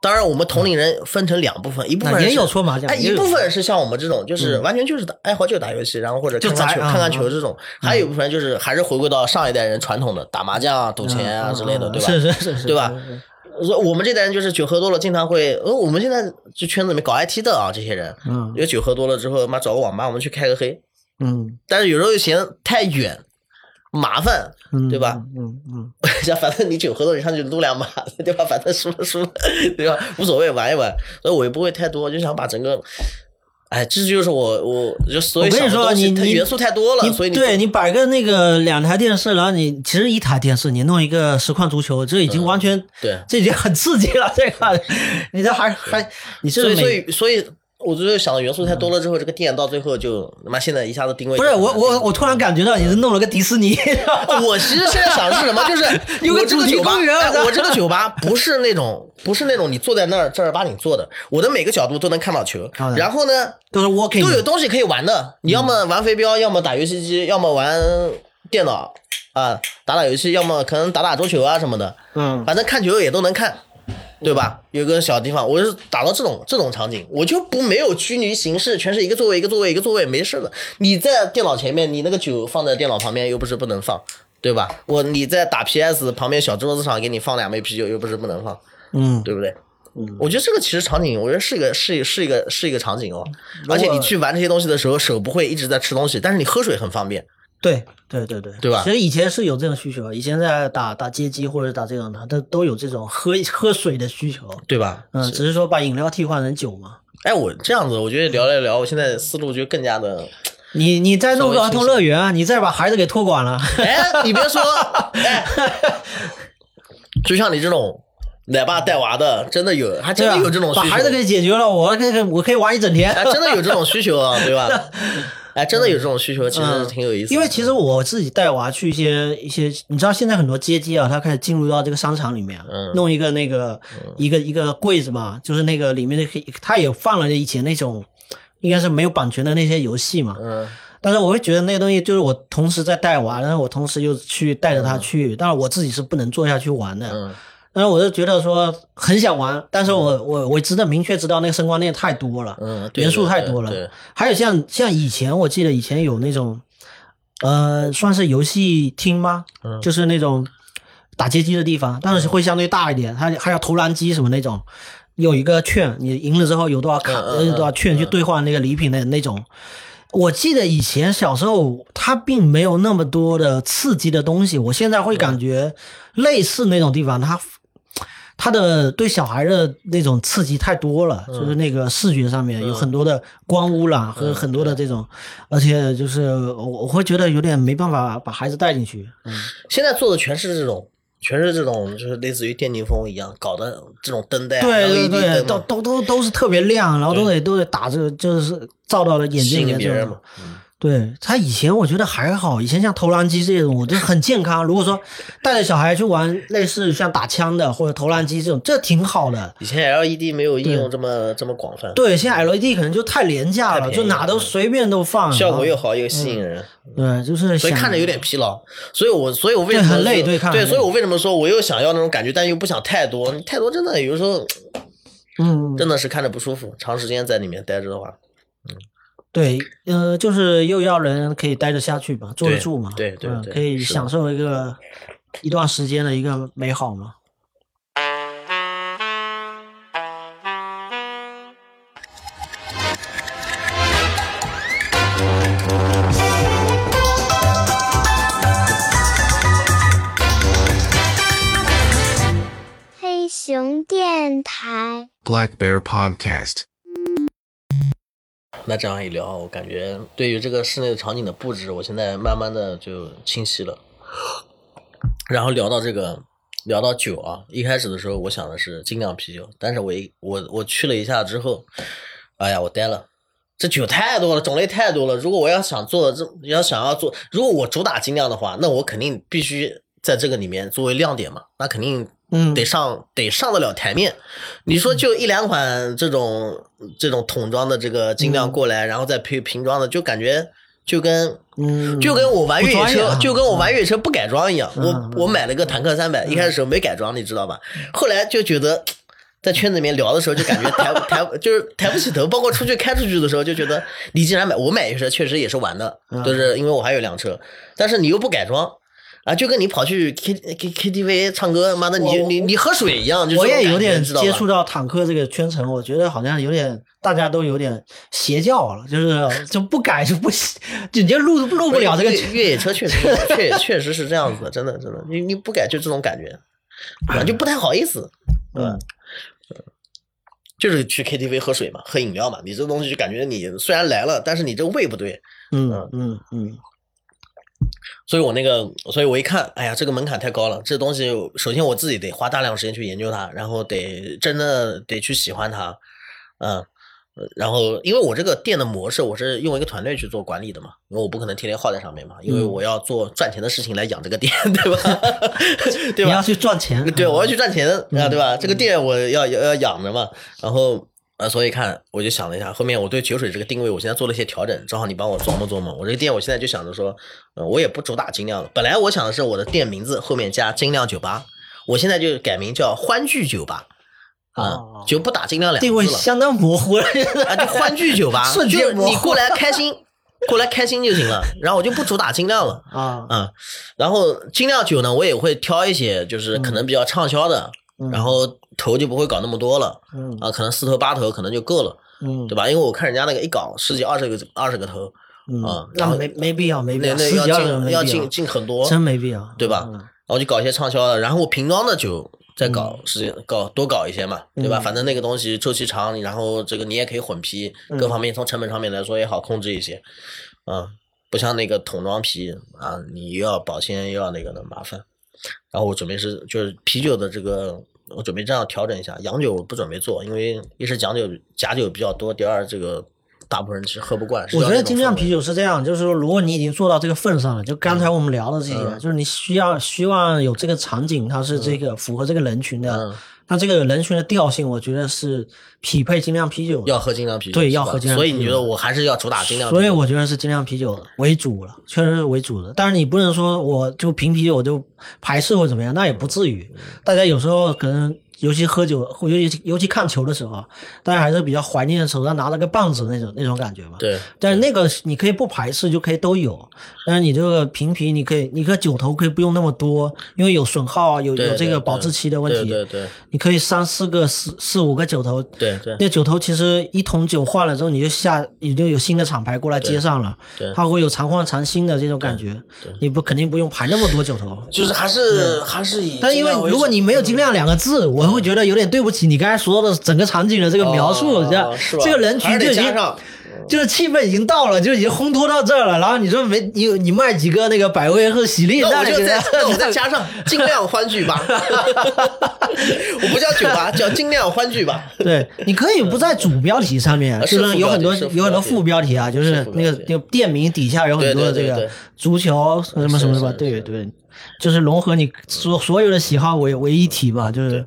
当然，我们同龄人分成两部分，一部分人也有搓麻将哎，一部分是像我们这种，就是完全就是打爱好就打游戏，然后或者看看球、看看啊球这种；还有一部分就是还是回归到上一代人传统的打麻将啊、赌钱啊之类的，对吧？嗯是是是是，对吧我们这代人就是酒喝多了，经常会，呃，我们现在就圈子里面搞 IT 的啊，这些人，嗯有酒喝多了之后，妈找个网吧，我们去开个黑，嗯但是有时候又嫌太远，麻烦，嗯，对吧？嗯嗯，像反正你酒喝多，你上去撸两把，对吧？反正输了输了，对吧？无所谓，玩一玩。所以我也不会太多，就想把整个，哎，这就是我我就所以我跟你说你元素太多了，你所以你对你摆个那个两台电视，然后你其实一台电视，你弄一个实况足球，这已经完全、嗯对这已经很刺激了。这个，你这还还你所以所以所以。我觉得想的元素太多了之后，这个店到最后就他妈现在一下子定位不是我我我突然感觉到你是弄了个迪士尼，我其实现在想的是什么？就是 有个我这个主题酒吧，公园哎我这个酒吧不是那种不是那种你坐在那儿正儿八经坐的，我的每个角度都能看到球然后呢都是 walking 都有东西可以玩的。你要么玩飞镖，要么打游戏机，要么玩电脑啊，打打游戏，要么可能打打桌球啊什么的。嗯，反正看球也都能看，对吧？有个小地方，我是打到这种这种场景，我就不没有拘泥形式，全是一个座位一个座位一个座位，没事的。你在电脑前面，你那个酒放在电脑旁边，又不是不能放，对吧？我你在打 PS 旁边小桌子上给你放两杯啤酒，又不是不能放，嗯，对不对？嗯我觉得这个其实场景，我觉得是一个是一是一个是一个场景哦，而且你去玩这些东西的时候，手不会一直在吃东西，但是你喝水很方便，对对对对，对吧其实以前是有这种需求，以前在打打街机或者打这种的，都都有这种喝喝水的需求。对吧？嗯，只是说把饮料替换成酒嘛。哎，我这样子，我觉得聊一聊，我现在思路就更加的。你你再弄个儿童乐园啊，你再把孩子给托管了。哎，你别说，哎，就像你这种奶爸带娃的，真的有，还真的有这种需求，把孩子给解决了，我可以我可以玩一整天。哎，真的有这种需求啊，对吧？哎，真的有这种需求，其实嗯挺有意思的。因为其实我自己带娃去一些一些，你知道现在很多街机啊，它开始进入到这个商场里面，嗯弄一个那个、一个一个柜子嘛，就是那个里面的可以，它也放了以前那种应该是没有版权的那些游戏嘛。嗯，但是我会觉得那个东西就是我同时在带娃，然后我同时又去带着他去，但是我自己是不能坐下去玩的。嗯然后我就觉得说很想玩，但是我我我知道明确知道那个声光电太多了，嗯对元素太多了。对还有像像以前我记得以前有那种，呃，算是游戏厅吗？嗯就是那种打街机的地方，但是会相对大一点，它还有投篮机什么那种，有一个券，你赢了之后有多少卡，多少券去兑换那个礼品的那种。我记得以前小时候，它并没有那么多的刺激的东西。我现在会感觉类似那种地方，它它的对小孩的那种刺激太多了，就是那个视觉上面有很多的光污染和很多的这种，而且就是我我会觉得有点没办法把孩子带进去。现在做的全是这种，全是这种，就是类似于电竞风一样搞的这种灯带啊，对对对，都都都都是特别亮，然后都得都得打这个，就是照到了眼睛里面这种引别人嘛。。嗯对他以前我觉得还好，以前像投篮机这种，我觉得很健康。如果说带着小孩去玩类似像打枪的或者投篮机这种，这挺好的。以前 LED 没有应用这么这么广泛，对，现在 LED 可能就太廉价了，就哪都随便都放，效果又好又吸引人。对，就是所以看着有点疲劳，所以我所以我为什么对很累对，看对所以我为什么说我又想要那种感觉，但又不想太多，太多真的有时候嗯，真的是看着不舒服，长时间在里面待着的话，对，呃，就是又要人可以待得下去嘛，坐得住嘛，对对对嗯可以享受一个一段时间的一个美好嘛。黑熊电台。Black Bear Podcast. 那这样一聊，我感觉对于这个室内的场景的布置，我现在慢慢的就清晰了。然后聊到这个，聊到酒啊，一开始的时候我想的是精酿啤酒，但是我一我我去了一下之后，哎呀，我呆了。这酒太多了，种类太多了。如果我要想做这，要想要做，如果我主打精酿的话，那我肯定必须在这个里面作为亮点嘛，那肯定嗯得上、得上得了台面。你说就一两款这种这种桶装的这个精酿过来，然后再配瓶装的，就感觉就跟嗯，就跟我玩越野车，就跟我玩越野车不改装一样。嗯我我买了个坦克三百，一开始时候没改装，你知道吧？后来就觉得。在圈子里面聊的时候，就感觉抬抬就是抬不起头，包括出去开出去的时候，就觉得你既然买，我买越野车确实也是玩的，嗯就是因为我还有辆车，但是你又不改装啊，就跟你跑去 K K K T V 唱歌，妈的你我你你喝水一样，就我也有点接触到坦克这个圈层，我觉得好像有点大家都有点邪教了，就是就不改就不行，就你就入入不了这个越越野车确实 确确实是这样子的，真的真的，你你不改就这种感觉，啊，就不太好意思，对吧？嗯。就是去 KTV 喝水嘛，喝饮料嘛，你这东西就感觉你虽然来了，但是你这个胃不对，嗯。嗯嗯所以我那个，所以我一看，哎呀，这个门槛太高了，这东西首先我自己得花大量时间去研究它，然后得真的得去喜欢它，嗯，呃然后因为我这个店的模式，我是用一个团队去做管理的嘛，因为我不可能天天耗在上面嘛，因为嗯我要做赚钱的事情来养这个店，对吧？对吧？你要去赚钱，对，我要去赚钱嗯啊，对吧？这个店我要要要养着嘛，然后呃，所以看我就想了一下，后面我对酒水这个定位，我现在做了一些调整，正好你帮我琢磨琢磨。我这个店我现在就想着说，呃，我也不主打精酿了，本来我想的是我的店名字后面加精酿酒吧，我现在就改名叫欢聚酒吧。啊哦，就不打精酿两个字了定位相当模糊了。啊，就欢聚酒吧，瞬间你过来开心，过来开心就行了。然后我就不主打精酿了，啊，嗯，然后精酿酒呢，我也会挑一些就是可能比较畅销的，嗯然后头就不会搞那么多了，嗯啊，可能四头八头可能就够了，嗯对吧？因为我看人家那个一搞十几二十个二十个头，嗯啊，那没没必要，没必要，那那要进要进进很多，真没必要，对吧？嗯然后就搞一些畅销的，然后我瓶装的酒再搞时间搞多搞一些嘛，对吧？嗯反正那个东西周期长，然后这个你也可以混批，嗯各方面从成本上面来说也好控制一些，啊，不像那个桶装皮啊，你又要保鲜又要那个的麻烦。然后我准备是就是啤酒的这个，我准备这样调整一下，洋酒我不准备做，因为一是讲酒假酒比较多，第二这个大部分人是喝不惯。我觉得精酿啤酒是这样，就是说，如果你已经做到这个份上了，就刚才我们聊的这些，嗯就是你需要希望有这个场景，它是这个符合这个人群的，嗯那这个人群的调性，我觉得是匹配精酿啤酒的。要喝精酿啤酒，对要喝精酿所以你觉得我还是要主打精酿啤酒？所以我觉得是精酿啤酒为主了，确实是为主的。但是你不能说我就凭啤酒我就排斥或怎么样，那也不至于。大家有时候可能，尤其喝酒，尤其尤其看球的时候，大家还是比较怀念手上拿了个棒子那种那种感觉嘛。对，但是那个你可以不排斥，就可以都有。但是你这个瓶啤，你可以，你个酒头可以不用那么多，因为有损耗啊，有有这个保质期的问题。对对对你可以三四个、四四五个酒头。对对那酒头其实一桶酒换了之后，你就下你就有新的厂牌过来接上了，对它会有常换常新的这种感觉。你不肯定不用排那么多酒头。就是还是还是以，但因为如果你没有“精酿”两个字，我会觉得有点对不起你刚才说的整个场景的这个描述，哦这样这个人群就已经就是气氛已经到了，就已经烘托到这儿了。然后你说没你你卖几个那个百威和喜力，那我就再 那我再加上 尽量欢聚吧，我不叫酒吧，叫尽量欢聚吧。对，你可以不在主标题上面，啊就是是有很多有很多副标题啊，就是那个那个店名底下有很多的这个足球什么什么什么，对对，就是融合你所所有的喜好为为一体吧，就是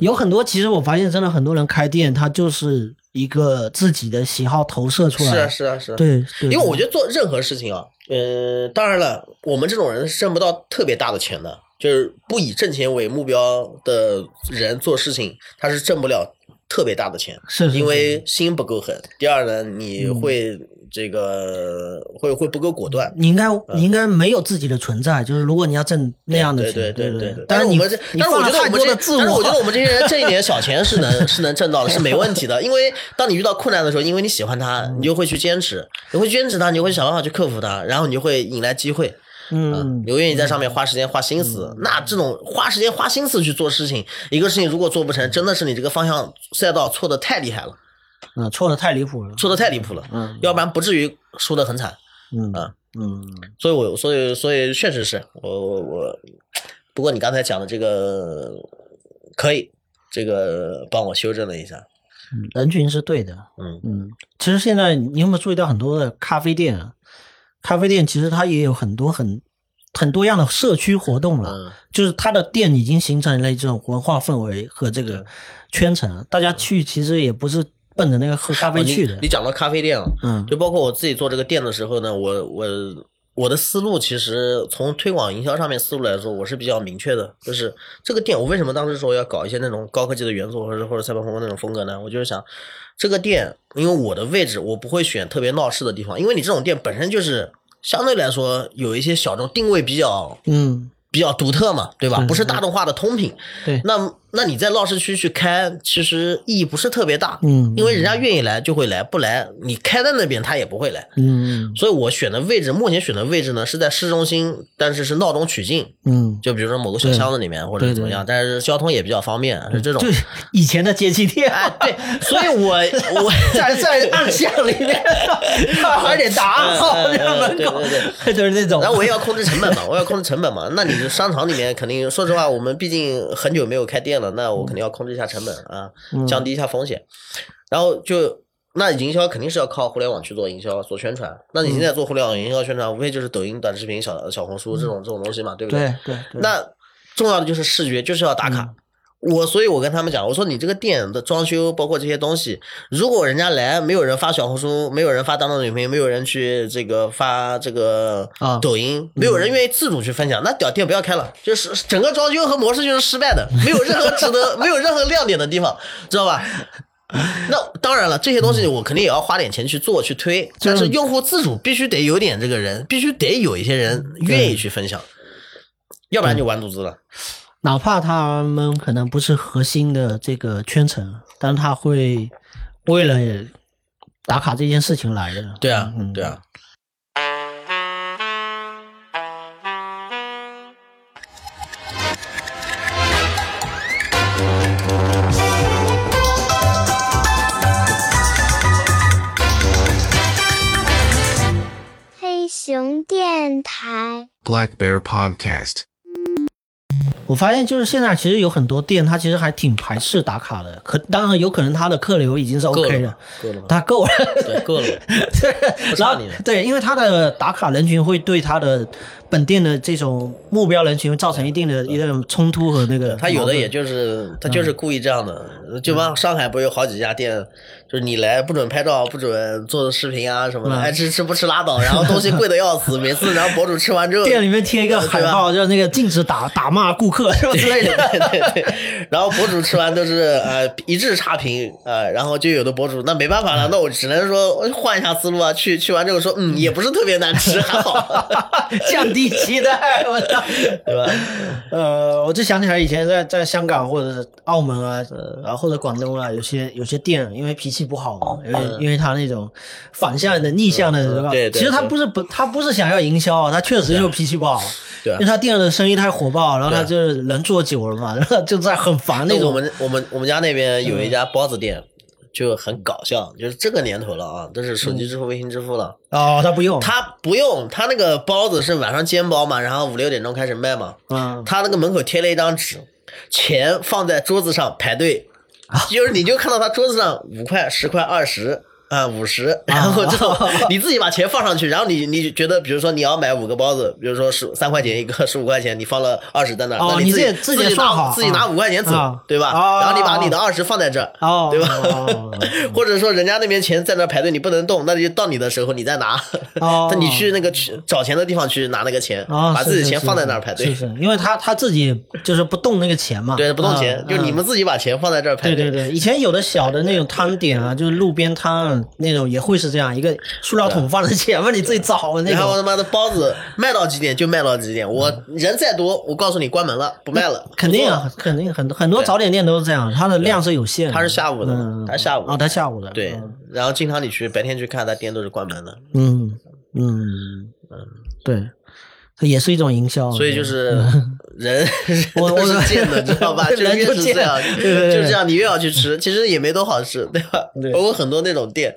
有很多其实我发现真的很多人开店，他就是一个自己的喜好投射出来，是啊是啊是啊，对对，因为我觉得做任何事情啊，呃，当然了，我们这种人是挣不到特别大的钱的，就是不以挣钱为目标的人做事情，他是挣不了特别大的钱，是是因为心不够狠。第二呢，你会这个会会不够果断。你应该你应该没有自己的存在，就是如果你要挣那样的对钱，对对对对。但是我们这，但是我觉得我们这，但是我觉得我，们这些人 挣一点小钱是能是能挣到的，是没问题的。因为当你遇到困难的时候，因为你喜欢它，你就会去坚持，你会坚持它，你会想办法去克服它，然后你就会引来机会。嗯你，愿意在上面花时间花心思，那这种花时间花心思去做事情，一个事情如果做不成，真的是你这个方向赛道错的太厉害了，嗯，错的太离谱了，错的太离谱了，嗯要不然不至于输得很惨。嗯啊嗯所以我所以所以确实是我我我，不过你刚才讲的这个可以，这个帮我修正了一下，嗯，人群是对的，嗯嗯，其实现在你有没有注意到很多的咖啡店啊？咖啡店其实它也有很多很很多样的社区活动了，嗯就是它的店已经形成了这种文化氛围和这个圈层，大家去其实也不是奔着那个喝咖啡去的你，讲到咖啡店了，嗯就包括我自己做这个店的时候呢，我我我的思路其实从推广营销上面思路来说，我是比较明确的，就是这个店我为什么当时说要搞一些那种高科技的元素，或者或者赛博朋克那种风格呢？我就是想这个店，因为我的位置我不会选特别闹市的地方，因为你这种店本身就是相对来说有一些小众定位比较嗯，比较独特嘛，对吧？不是大众化的通品。对那那你在闹市区去开，其实意义不是特别大。嗯因为人家愿意来就会来，不来你开在那边他也不会来。嗯所以我选的位置，目前选的位置呢是在市中心，但是是闹中取静。嗯，就比如说某个小巷子里面或者怎么样，但是交通也比较方便，是这种就。以前的街机店，哎，对，所以我我 在在 暗巷里面，还得打暗号嗯嗯嗯在门口对对，就是那种。然后我也要控制成本嘛，我要控制成本嘛。那你商场里面肯定，说实话，我们毕竟很久没有开店了，那我肯定要控制一下成本啊，降低一下风险。然后就那营销肯定是要靠互联网去做营销、做宣传。那你现在做互联网营销宣传，无非就是抖音、短视频、小小红书这种这种东西嘛，对不对对对，那重要的就是视觉，就是要打卡。我所以，我跟他们讲，我说你这个店的装修，包括这些东西，如果人家来，没有人发小红书，没有人发当当影评，没有人去这个发这个啊抖音，没有人愿意自主去分享，那屌店不要开了，就是整个装修和模式就是失败的，没有任何值得，没有任何亮点的地方，知道吧？那当然了，这些东西我肯定也要花点钱去做去推，但是用户自主必须得有点这个人，必须得有一些人愿意去分享，要不然就完犊子了。哪怕他们可能不是核心的这个圈层，但他会为了打卡这件事情来的。对啊嗯，对啊。黑熊电台。Black Bear Podcast. 我发现就是现在其实有很多店，它其实还挺排斥打卡的。可当然有可能它的客流已经是 OK 的了，够了吧它够了。对，够了。对，然后对，因为它的打卡人群会对它的本店的这种目标人群造成一定的一种冲突和那个。他有的也就是他就是故意这样的，就像上海不是有好几家店，就是你来不准拍照，不准做视频啊什么的，嗯爱吃吃不吃拉倒，然后东西贵的要死，每次然后博主吃完之后，店里面贴一个海报，叫那个禁止打打骂顾客什么之类的。对对对，然后博主吃完都是呃一致差评呃，然后就有的博主那没办法了，那我只能说换一下思路啊，去去完之后说嗯也不是特别难吃，还好，降低期待，我操！对吧？呃，我就想起来以前在在香港或者是澳门啊，呃，然后或者广东啊，有些有些店因为脾气不好嘛，因为、因为他那种反向的逆向的，对吧？嗯对对其实他不是不他不是想要营销啊，他确实就脾气不好。对啊因为他店的生意太火爆，然后他就是人做久了嘛，然后就在很烦那那种。我们我们我们家那边有一家包子店，就很搞笑，就是这个年头了啊，都是手机支付、微信支付了。哦，他不用，他不用，他那个包子是晚上煎包嘛，然后五六点钟开始卖嘛。嗯，他那个门口贴了一张纸，钱放在桌子上排队，就是你就看到他桌子上五块、十块、二十。啊，五十，然后这种 你自己把钱放上去，然后你你觉得，比如说你要买五个包子，比如说十三块钱一个，十五块钱，你放了二十在那儿，你自己自己自己算好拿自己拿啊五块钱走啊，对吧？哦然后你把你的二十放在这对吧哦 或者说人家那边钱在那排队，你不能动，那就到你的时候你再拿。哦那你去那个去找钱的地方去拿那个钱，啊，把自己的钱放在那儿排队是。是，因为他他自己就是不动那个钱嘛，对，不动钱，啊就你们自己把钱放在这儿排队。对对对，以前有的小的那种摊点啊，就是路边摊，那种也会是这样，一个塑料桶放在前面，你自己找的那种。然后他妈的包子卖到几点就卖到几点，我人再多，我告诉你关门了，不卖了，肯定啊肯定很多很多早点店都是这样，它的量是有限的。他是下午的嗯，他下午哦，他下午的。对，然后经常你去白天去看，它店都是关门的，嗯嗯嗯，对，它也是一种营销。所以就是 人我我是贱的，知道吧？就越是这样，就是这样，你越要去吃，其实也没多好吃，对吧？包括很多那种店，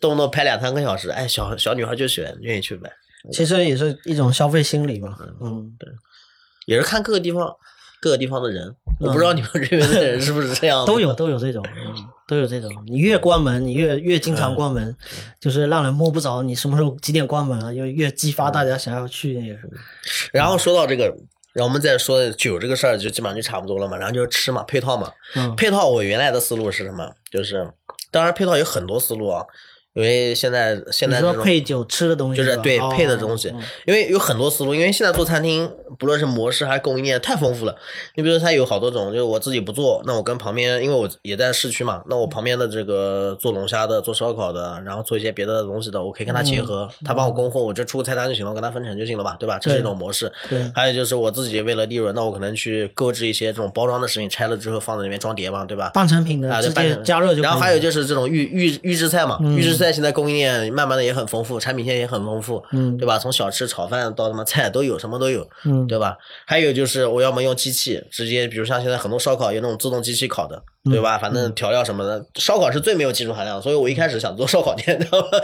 动不动排两三个小时，哎，小小女孩就喜欢愿意去买，其实也是一种消费心理嘛。嗯，对也是看各个地方各个地方的人，我不知道你们这边的人是不是这样，都有都有这种，嗯都有这种。你越关门，你越越经常关门，就是让人摸不着你什么时候几点关门了，就越激发大家想要去那个什么。然后说到这个，然后我们再说酒这个事儿，就基本上就差不多了嘛。然后就是吃嘛，配套嘛。嗯配套我原来的思路是什么？就是当然配套有很多思路啊，因为现在现在这配酒吃的东西就是对配的东西嗯，因为有很多思路。因为现在做餐厅，不论是模式还是供应链，太丰富了。你比如说，它有好多种，就是我自己不做，那我跟旁边，因为我也在市区嘛，那我旁边的这个做龙虾的、做烧烤的，然后做一些别的东西的，我可以跟他结合，他帮我供货，我就出个菜单就行了，我跟他分成就行了吧，对吧？这是一种模式。对还有就是我自己为了利润，那我可能去购置一些这种包装的食品，拆了之后放在里面装碟嘛，对吧？半成品的啊，直接就半成加热就。然后还有就是这种预预预制菜嘛，嗯预制菜现在供应链慢慢的也很丰富，产品线也很丰富，嗯对吧？从小吃、炒饭到什么菜都有，什么都有，嗯对吧？还有就是我要么用机器直接，比如像现在很多烧烤有那种自动机器烤的，对吧？反正调料什么的，烧烤是最没有技术含量，所以我一开始想做烧烤店，知道吧？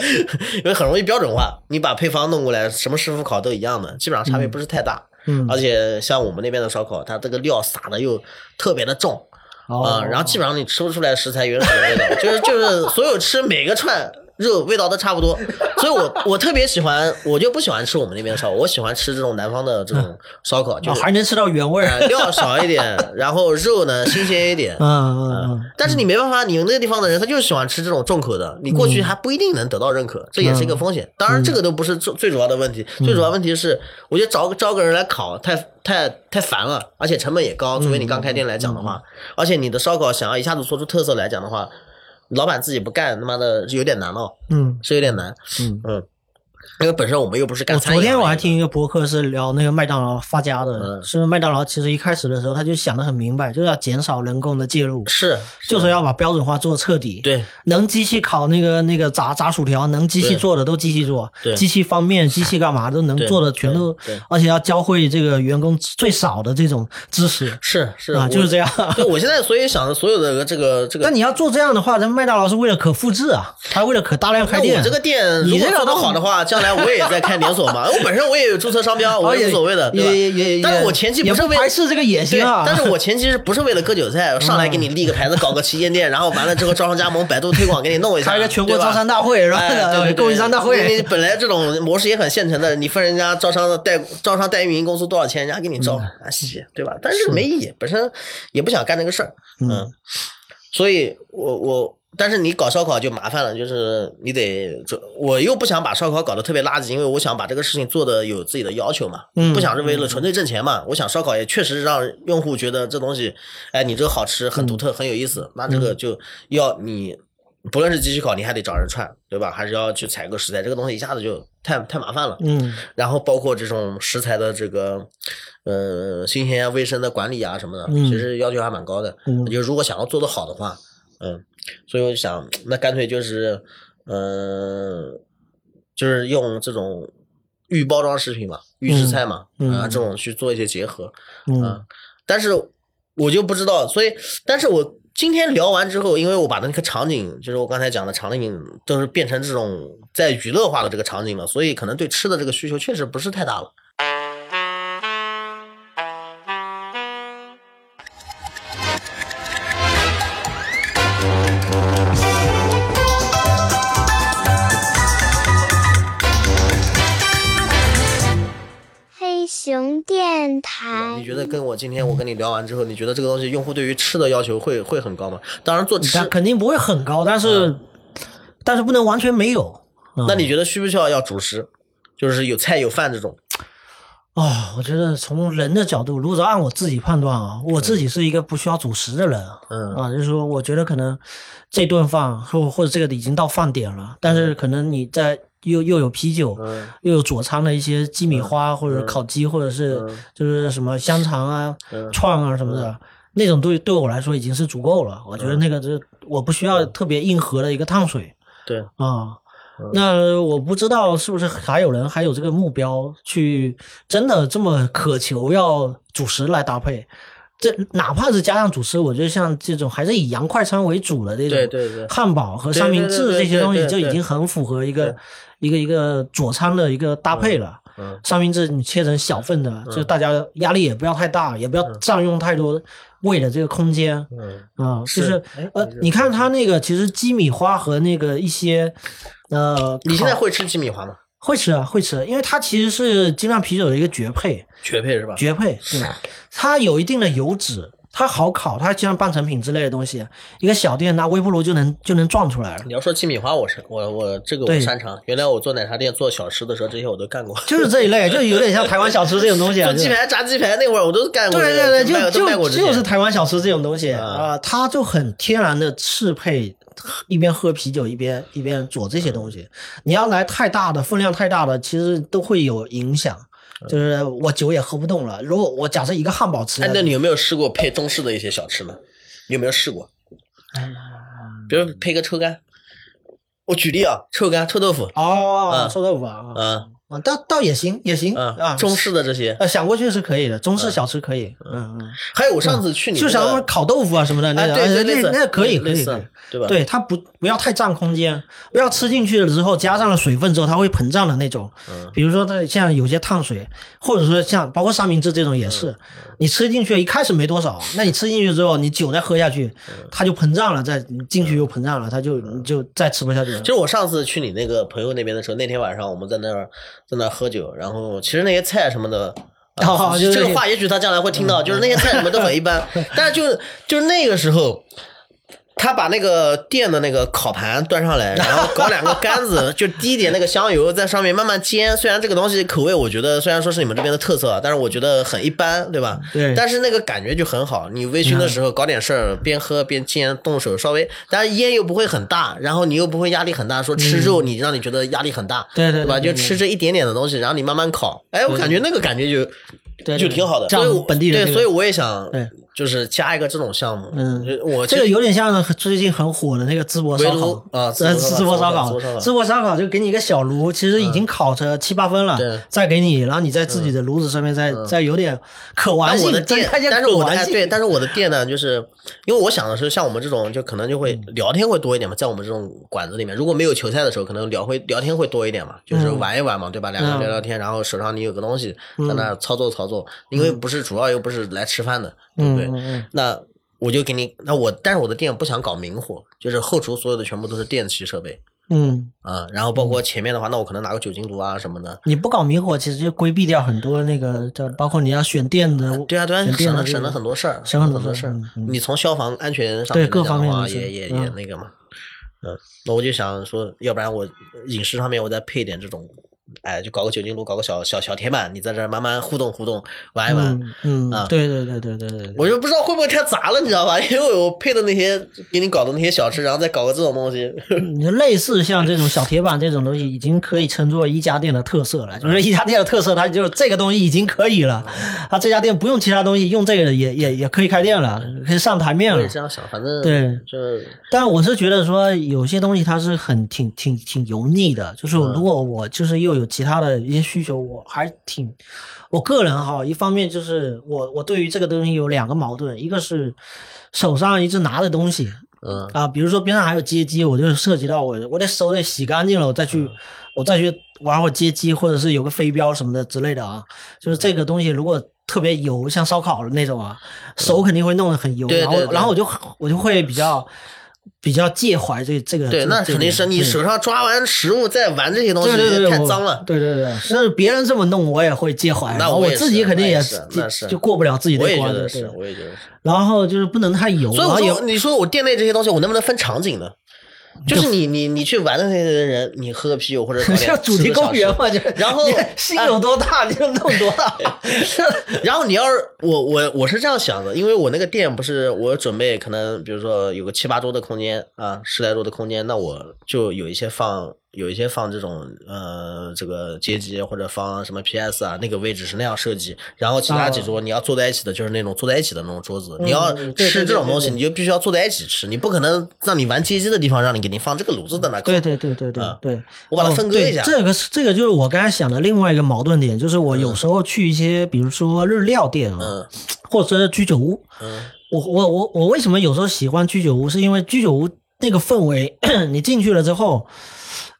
因为很容易标准化，你把配方弄过来，什么师傅烤都一样的，基本上差别不是太大。嗯而且像我们那边的烧烤，它这个料撒的又特别的重，哦啊、然后基本上你吃不出来食材原始的味道，就是就是所有吃每个串肉味道都差不多，所以我 我特别喜欢，我就不喜欢吃我们那边的烧烤，我喜欢吃这种南方的这种烧烤，就还能吃到原味儿。呃料少一点，然后肉呢新鲜一点。嗯嗯嗯，但是你没办法，你们那个地方的人他就是喜欢吃这种重口的，你过去还不一定能得到认可，这也是一个风险。当然，这个都不是最最主要的问题，最主要问题是，我觉得招招个人来烤太太太烦了，而且成本也高。除非你刚开店来讲的话，而且你的烧烤想要一下子做出特色来讲的话，老板自己不干，他妈的是有点难哦，嗯，是有点难。嗯。嗯，因为本身我们又不是干我餐饮的。昨天我还听一个博客是聊那个麦当劳发家的，嗯是麦当劳其实一开始的时候他就想的很明白，就是要减少人工的介入，是，就是要把标准化做彻底。对，能机器烤那个那个炸炸薯条，能机器做的都机器做，对机器方面、机器干嘛都能做的全都而且要教会这个员工最少的这种知识是是啊，就是这样。样。对，我现在所以想的所有的这个这个那你要做这样的话，咱麦当劳是为了可复制啊，他为了可大量开店。那我这个店如果做得你这个都好的话，将来我也在开连锁嘛。我本身我也有注册商标，我哦也也无所谓的，对吧？也也也，但是我前期也不是为排斥这个野心啊。，但是我前期是不是为了割韭菜？上来给你立个牌子，搞个旗舰店，然后完了之后招商加盟、百度推广给你弄一下，开个全国招商大会是吧？哎，对对 对，供应商大会你。本来这种模式也很现成的，你分人家招商的代招商代运营公司多少钱，人家给你招，啊洗，对吧？但是没意义，本身也不想干这个事儿，嗯，所以我我。但是你搞烧烤就麻烦了，就是你得，这我又不想把烧烤搞得特别垃圾，因为我想把这个事情做的有自己的要求嘛，嗯不想是为了纯粹挣钱嘛。我想烧烤也确实让用户觉得这东西，哎，你这个好吃，很独特，很有意思，那这个就要你不论是机器烤，你还得找人串，对吧？还是要去采购食材，这个东西一下子就太太麻烦了。嗯然后包括这种食材的这个呃新鲜啊、卫生的管理啊什么的，嗯其实要求还蛮高的。嗯就如果想要做得好的话，嗯，所以我就想，那干脆就是，嗯、就是用这种预包装食品嘛，预制菜嘛，嗯啊，这种去做一些结合，嗯啊，但是我就不知道，所以，但是我今天聊完之后，因为我把那个场景，就是我刚才讲的场景，都是变成这种在娱乐化的这个场景了，所以可能对吃的这个需求确实不是太大了。电台你。觉得跟我今天我跟你聊完之后，你觉得这个东西用户对于吃的要求会会很高吗？当然做吃，肯定不会很高，但是但是不能完全没有。嗯那你觉得需不需要要主食？就是有菜有饭这种？啊、我觉得从人的角度，如果按我自己判断啊，我自己是一个不需要主食的人，嗯啊，就是说，我觉得可能这顿饭或或者这个已经到饭点了，但是可能你在又又有啤酒，嗯又有佐餐的一些鸡米花、或者烤鸡，或者是嗯就是什么香肠啊、串啊什么的，那种对对我来说已经是足够了。我觉得那个就是我不需要特别硬核的一个碳水对，啊。那我不知道是不是还有人还有这个目标去真的这么渴求要主食来搭配。这哪怕是加上主食，我觉得像这种还是以洋快餐为主的这种，对对对汉堡和三明治这些东西就已经很符合一个一个一个佐餐的一个搭配了。嗯三明治你切成小份的，就大家压力也不要太大，也不要占用太多胃的这个空间。嗯啊、就是呃，你看它那个其实鸡米花和那个一些呃，你现在会吃鸡米花吗？会吃啊，会吃，因为它其实是精酿啤酒的一个绝配，绝配是吧？绝配。对，它有一定的油脂，它好烤，它就像半成品之类的东西，一个小店拿微波炉就能就能撞出来了。你要说鸡米花，我是我我这个我对擅长。原来我做奶茶店做小吃的时候，这些我都干过。就是这一类，就有点像台湾小吃这种东西啊。做鸡排、炸鸡排那会儿我都干过这对个。对对，卖就就就是台湾小吃这种东西啊啊，它就很天然的适配，一边喝啤酒一边一边做这些东西。你要来太大的分量太大的，其实都会有影响。就是我酒也喝不动了。如果我假设一个汉堡吃哎，那你有没有试过配中式的一些小吃呢？你有没有试过？比如配个臭干。我举例啊，臭干、臭豆腐，哦嗯，臭豆腐啊，嗯啊，倒倒也行，也行嗯，啊，中式的这些。呃想过去是可以的，中式小吃可以，嗯嗯，还有我上次去你就那个像烤豆腐啊什么的，那对对类似那可以可以。对吧？对它不不要太占空间，不要吃进去了之后加上了水分之后它会膨胀的那种。嗯比如说它像有些碳水，或者说像包括三明治这种也嗯是，你吃进去一开始没多少，那你吃进去之后，你酒再喝下去，嗯它就膨胀了，再进去又膨胀了，它就你就再吃不下去了其。实我上次去你那个朋友那边的时候，那天晚上我们在那儿在那儿喝酒，然后其实那些菜什么的。啊哦就这个话也许他将来会听到，就是那些菜什么都很一般，但是就是就是那个时候，他把那个店的那个烤盘端上来，然后搞两个杆子，就滴一点那个香油在上面慢慢煎。虽然这个东西口味我觉得虽然说是你们这边的特色，但是我觉得很一般，对吧？对但是那个感觉就很好。你微醺的时候搞点事儿，边喝边煎，动手稍微，但是烟又不会很大，然后你又不会压力很大，说吃肉你让你觉得压力很大，对对对吧？对就吃这一点点的东西，然后你慢慢烤，哎，我感觉那个感觉就对，就挺好的。所以我，本地人这个所以我也想对就是加一个这种项目。嗯。我这个有点像最近很火的那个淄博烧烤啊淄呃博烧烤淄博烧烤就给你一个小炉，其实已经烤成七八分了再给你，然后你在自己的炉子上面再再有点可玩性但是我的对，但是我的店呢，就是因为我想的是，像我们这种就可能就会嗯。聊天会多一点嘛，在我们这种馆子里面，如果没有球赛的时候，可能聊会聊天会多一点嘛，就是玩一玩嘛，对吧？两个人嗯。聊聊天，然后手上你有个东西在那操作操作，因为不是主要又不是来吃饭的，对不对？那我就给你，那我但是我的店不想搞明火，就是后厨所有的全部都是电器设备嗯，啊，然后包括前面的话，那我可能拿个酒精炉啊什么的。你不搞明火，其实就规避掉很多那个，叫包括你要选电的，对啊，对啊，省了省了很多事儿，省很多多事儿你从消防安全上对各方面也也也嗯那个嘛。嗯，那我就想说，要不然我饮食上面我再配点这种，哎，就搞个酒精炉，搞个小小小铁板，你在这儿慢慢互动互动，玩一玩。嗯嗯啊，对对对对对对对，我就不知道会不会太杂了，你知道吧？因为我配的那些给你搞的那些小吃，然后再搞个这种东西，你就类似像这种小铁板这种东西，已经可以称作一家店的特色了。就是一家店的特色，它就是这个东西已经可以了。它这家店不用其他东西，用这个也也也可以开店了，可以上台面了我也。这样想，反正对就是但我是觉得说，有些东西它是很挺挺挺油腻的。就是如果我就是又有其他的一些需求，我还挺，我个人哈，一方面就是我我对于这个东西有两个矛盾，一个是手上一直拿的东西，嗯啊，比如说边上还有街机，我就涉及到我我得手得洗干净了，我再嗯去我再去玩会儿街机，或者是有个飞镖什么的之类的啊。就是这个东西如果特别油，像烧烤的那种啊，手肯定会弄得很油，然后然后我就我就会比较比较介怀这这个。对，那肯定是你手上抓完食物再玩这些东西，太脏了。对对对，那是别人这么弄，我也会介怀。那我我自己肯定也就过不了自己的我也觉。得是，对我也觉得是。然后就是不能太油，所以你说我店内这些东西，我能不能分场景呢？就是你你你去玩的那些人，你喝个啤酒或者搞 点像主题公园嘛，就然后心有多大你就弄多大。然后你要是我我我是这样想的，因为我那个店不是我准备可能比如说有个七八桌的空间啊，十来桌的空间，那我就有一些放有一些放这种呃这个街机或者放什么 PS 啊，那个位置是那样设计，然后其他几桌你要坐在一起的，就是那种坐在一起的那种桌子，你要吃这种东西，你就必须要坐在一起吃，你不可能让你玩街机的地方让你给你放这个炉子在那搞。对对对对对啊对，我把它哦分割一下对这个是这个就是我刚才想的另外一个矛盾点，就是我有时候去一些，比如说日料店啊，嗯。或者居酒屋，嗯。我我我我为什么有时候喜欢居酒屋？是因为居酒屋那个氛围，你进去了之后，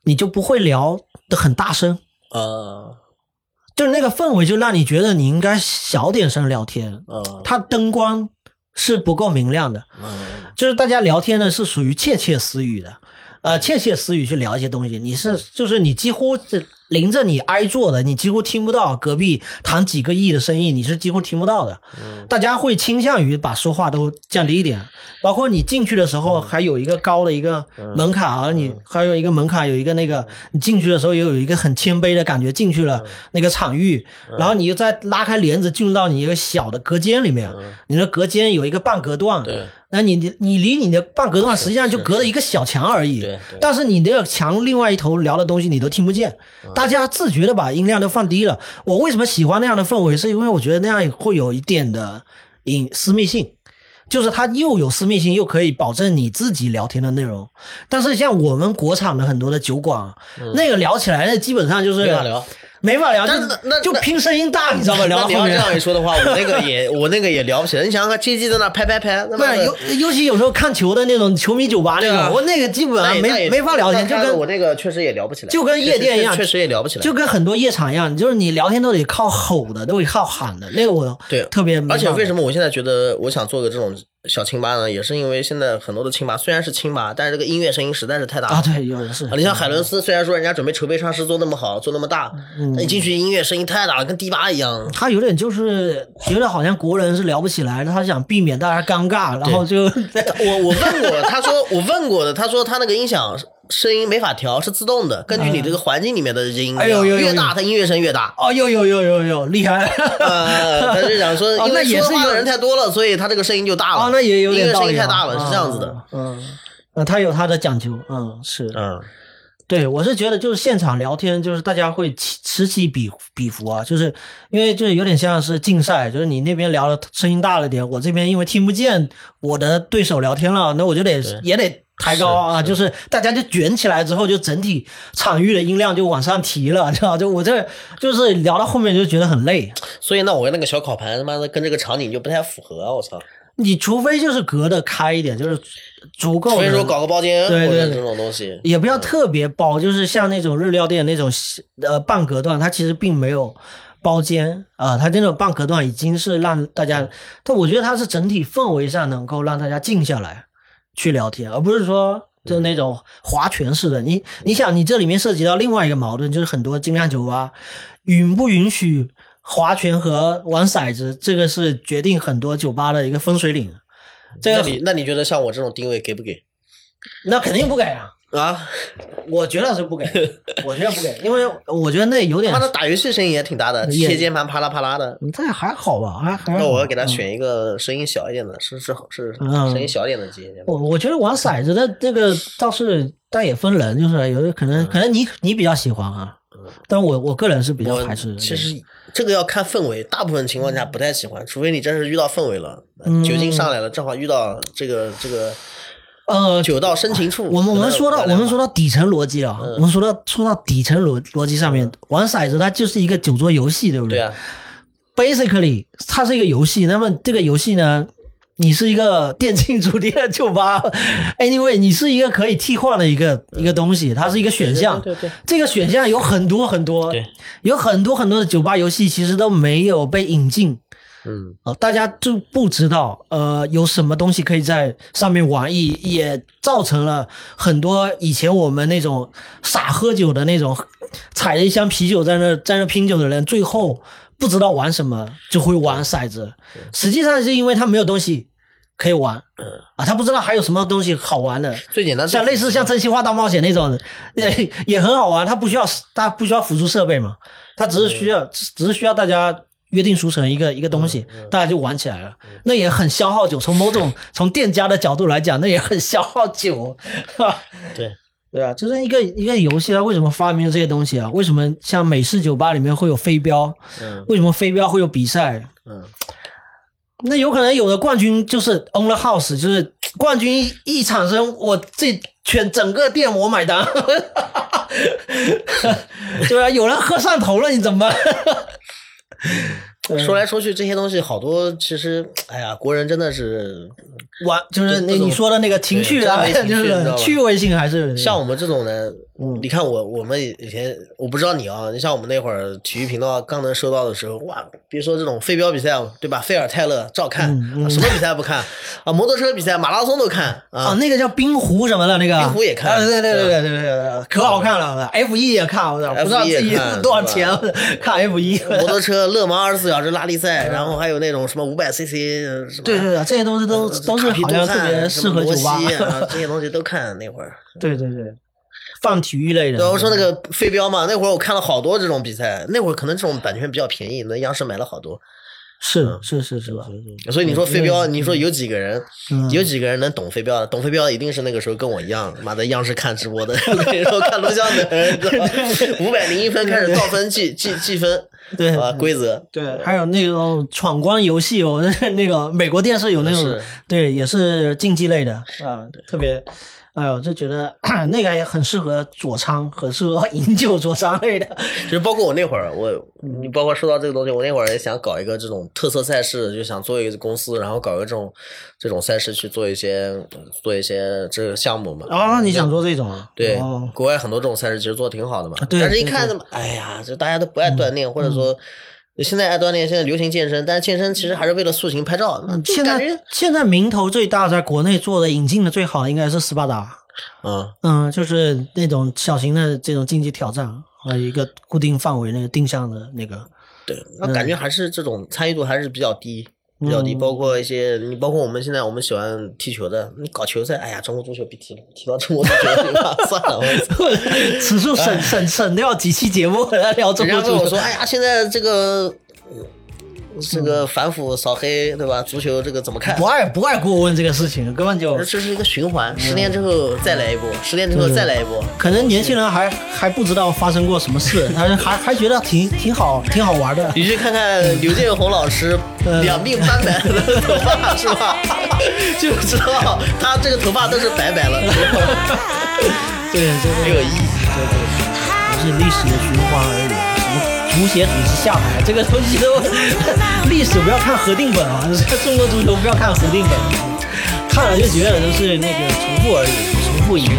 你就不会聊的很大声，呃。就是那个氛围就让你觉得你应该小点声聊天。呃。它灯光是不够明亮的，嗯。就是大家聊天呢是属于窃窃私语的，呃，窃窃私语去聊一些东西，你是就是你几乎是临着你挨坐的，你几乎听不到隔壁谈几个亿的生意，你是几乎听不到的。大家会倾向于把说话都降低一点，包括你进去的时候还有一个高的一个门槛啊，你还有一个门槛，有一个那个你进去的时候也有一个很谦卑的感觉，进去了那个场域，然后你又再拉开帘子进入到你一个小的隔间里面，你的隔间有一个半隔断，对那你你你离你的半隔断实际上就隔了一个小墙而已，但是你那个墙另外一头聊的东西你都听不见，大家自觉的把音量都放低了。我为什么喜欢那样的氛围？是因为我觉得那样会有一点的隐私密性。就是它又有私密性，又可以保证你自己聊天的内容。但是像我们国产的很多的酒馆啊，那个聊起来那基本上就是没法聊，就但是那那就拼声音大，你知道吗？聊那你要这样一说的话，我那个也我那个也聊不起来。你想想看，街机在那拍拍拍，那不是尤尤其有时候看球的那种球迷酒吧那种，我那个基本上没没法聊天，就跟我那个确实也聊不起来，就跟夜店一样确实也聊不起来。就跟很多夜场一样，就是你聊天都得靠吼的，都得靠喊的，那个我对特别。而且为什么我现在觉得我想做个这种小清吧呢？也是因为现在很多的清吧虽然是清吧，但是这个音乐声音实在是太大了啊？对，有的是啊，你像海伦斯，虽然说人家准备筹备唱诗做那么好，做那么大，嗯那你进去音乐声音太大了，跟迪吧一样。他有点就是觉得好像国人是聊不起来的，他想避免大家尴尬，然后就 我我问过，他说我问过的，他说他那个音响声音没法调，是自动的，根据你这个环境里面的音量，哎呦呦呦越大它音乐声越大。哦，有有有有有厉害，呃，他就想说，哦因为说话的人太多了，所以他这个声音就大了。啊，那也有点声音太大了，是这样子的。嗯，嗯，他有他的讲究，嗯，是，嗯，对，我是觉得就是现场聊天，就是大家会起此起彼彼伏啊，就是因为就是有点像是竞赛，就是你那边聊的声音大了点，我这边因为听不见我的对手聊天了，那我就得也得抬高啊，就是大家就卷起来之后，就整体场域的音量就往上提了，知道？就我这就是聊到后面就觉得很累，所以那我那个小烤盘他妈的跟这个场景就不太符合啊！我操，你除非就是隔得开一点，就是足够，所以说搞个包间对对这种东西，也不要特别包，就是像那种日料店那种呃半隔断，它其实并没有包间啊、它这种半隔断已经是让大家，但我觉得它是整体氛围上能够让大家静下来去聊天，而不是说。就那种划拳式的，你你想，你这里面涉及到另外一个矛盾，就是很多精酿酒吧允不允许划拳和玩骰子，这个是决定很多酒吧的一个分水岭。这个那你那你觉得像我这种定位给不给那肯定不给啊，啊？我觉得是不给，我觉得不给，因为我觉得那有点他，的打游戏声音也挺大的，也切键盘啪啦啪啦的。这还好吧，还还好。那我要给他选一个声音小一点的，是是是嗯声音小一点的机械键盘。我我觉得玩骰子的这个倒是，但也分人，就是有的可能可能你你比较喜欢啊，但我我个人是比较我排斥。其实这个要看氛围，大部分情况下不太喜欢，除非你真是遇到氛围了，嗯酒精上来了，正好遇到这个这个呃，酒到深情处。我们我们说到我们说到到底层逻辑啊，嗯我们说到说到底层逻逻辑上面，玩骰子它就是一个酒桌游戏，对不对啊，basically 它是一个游戏，那么这个游戏呢，你是一个电竞主题的酒吧，anyway，你是一个可以替换的一个一个东西，它是一个选项。对对对对这个选项有很多很多对，有很多很多的酒吧游戏其实都没有被引进。嗯，呃，大家就不知道，呃，有什么东西可以在上面玩，也也造成了很多以前我们那种傻喝酒的那种，踩着一箱啤酒在那在那拼酒的人，最后不知道玩什么，就会玩骰子。实际上是因为他没有东西可以玩，啊，他不知道还有什么东西好玩的。最简单像类似像真心话大冒险那种，也也很好玩。他不需要他不需要辅助设备嘛，他只是需要只只是需要大家约定俗成一个一个东西，大家就玩起来了。那也很消耗酒，从某种从店家的角度来讲，那也很消耗酒？对，对啊，就是一个一个游戏，它为什么发明了这些东西啊？为什么像美式酒吧里面会有飞镖？嗯为什么飞镖会有比赛？嗯，那有可能有的冠军就是 on the house，就是冠军一一产生，我这全整个店我买单，对啊，有人喝上头了，你怎么办？说来说去这些东西好多，其实哎呀，国人真的是玩就是那你说的那个情趣啊，就是趣味性还是像我们这种人，嗯，你看我我们以前我不知道你啊，你像我们那会儿体育频道刚能收到的时候，哇，别说这种飞镖比赛，对吧？费尔泰勒照看，什么比赛不看啊？摩托车比赛、马拉松都看啊,那个叫冰壶什么的，那个冰壶也看。啊、对对对对对对对，可好看了。F 一也看，我操，不知道自己多少钱看 F 一。摩托车勒芒二十四小时拉力赛，然后还有那种什么五百 CC。对对对，这些东西都都是好像特别适合酒吧、啊，这些东西都看那会儿。对对对。放体育类的。对，我说那个飞镖嘛，那会儿我看了好多这种比赛，那会儿可能这种版权比较便宜，那央视买了好多。是是是是吧？所以你说飞镖，你说有几个人，嗯有几个人能懂飞镖的？懂飞镖的一定是那个时候跟我一样，妈的央视看直播的，那时候看录像的人，五百零一分开始倒分计计计分，对啊，规则。对，还有那种闯关游戏我，那 那个美国电视有那种，对，也是竞技类的啊，特别，哎呦，就觉得 那个也很适合佐仓，很适合 饮酒佐仓类的。其实包括我那会儿，我你包括说到这个东西，我那会儿也想搞一个这种特色赛事，就想做一个公司，然后搞一个这种这种赛事去做一些做一些这个项目嘛。哦，你想做这种啊？对，哦国外很多这种赛事其实做的挺好的嘛。对但是一看怎么，哎呀，就大家都不爱锻炼，或者说现在爱锻炼，现在流行健身，但是健身其实还是为了塑形拍照，那现在现在名头最大，在国内做的引进的最好的应该是斯巴达，嗯，嗯，就是那种小型的这种竞技挑战，还有一个固定范围那个定向的那个。对，那感觉还是这种参与度还是比较低。比较低，嗯包括一些你，包括我们现在我们喜欢踢球的，你搞球赛，哎呀，中国足球别踢了，踢到中国足球？算了，我 此处省省省掉几期节目来聊中国足球。人家问我说，哎呀，现在这个呃这个反腐扫黑，对吧？足球这个怎么看不？爱不爱过问这个事情，根本就这是一个循环，十年之后再来一波，十年之后再来一波。可能年轻人还还不知道发生过什么事，他 还还觉得挺挺好挺好玩的。你去看看刘建宏老师嗯两鬓斑白的 头发是吧？就知道他这个头发都是白白了，对，这没有意义。不是历史的循环而已。足协组织下台这个东西都 历史不要看核定本啊，中国足球不要看核定本，看了就觉得都是那个重复而已，重复一遍。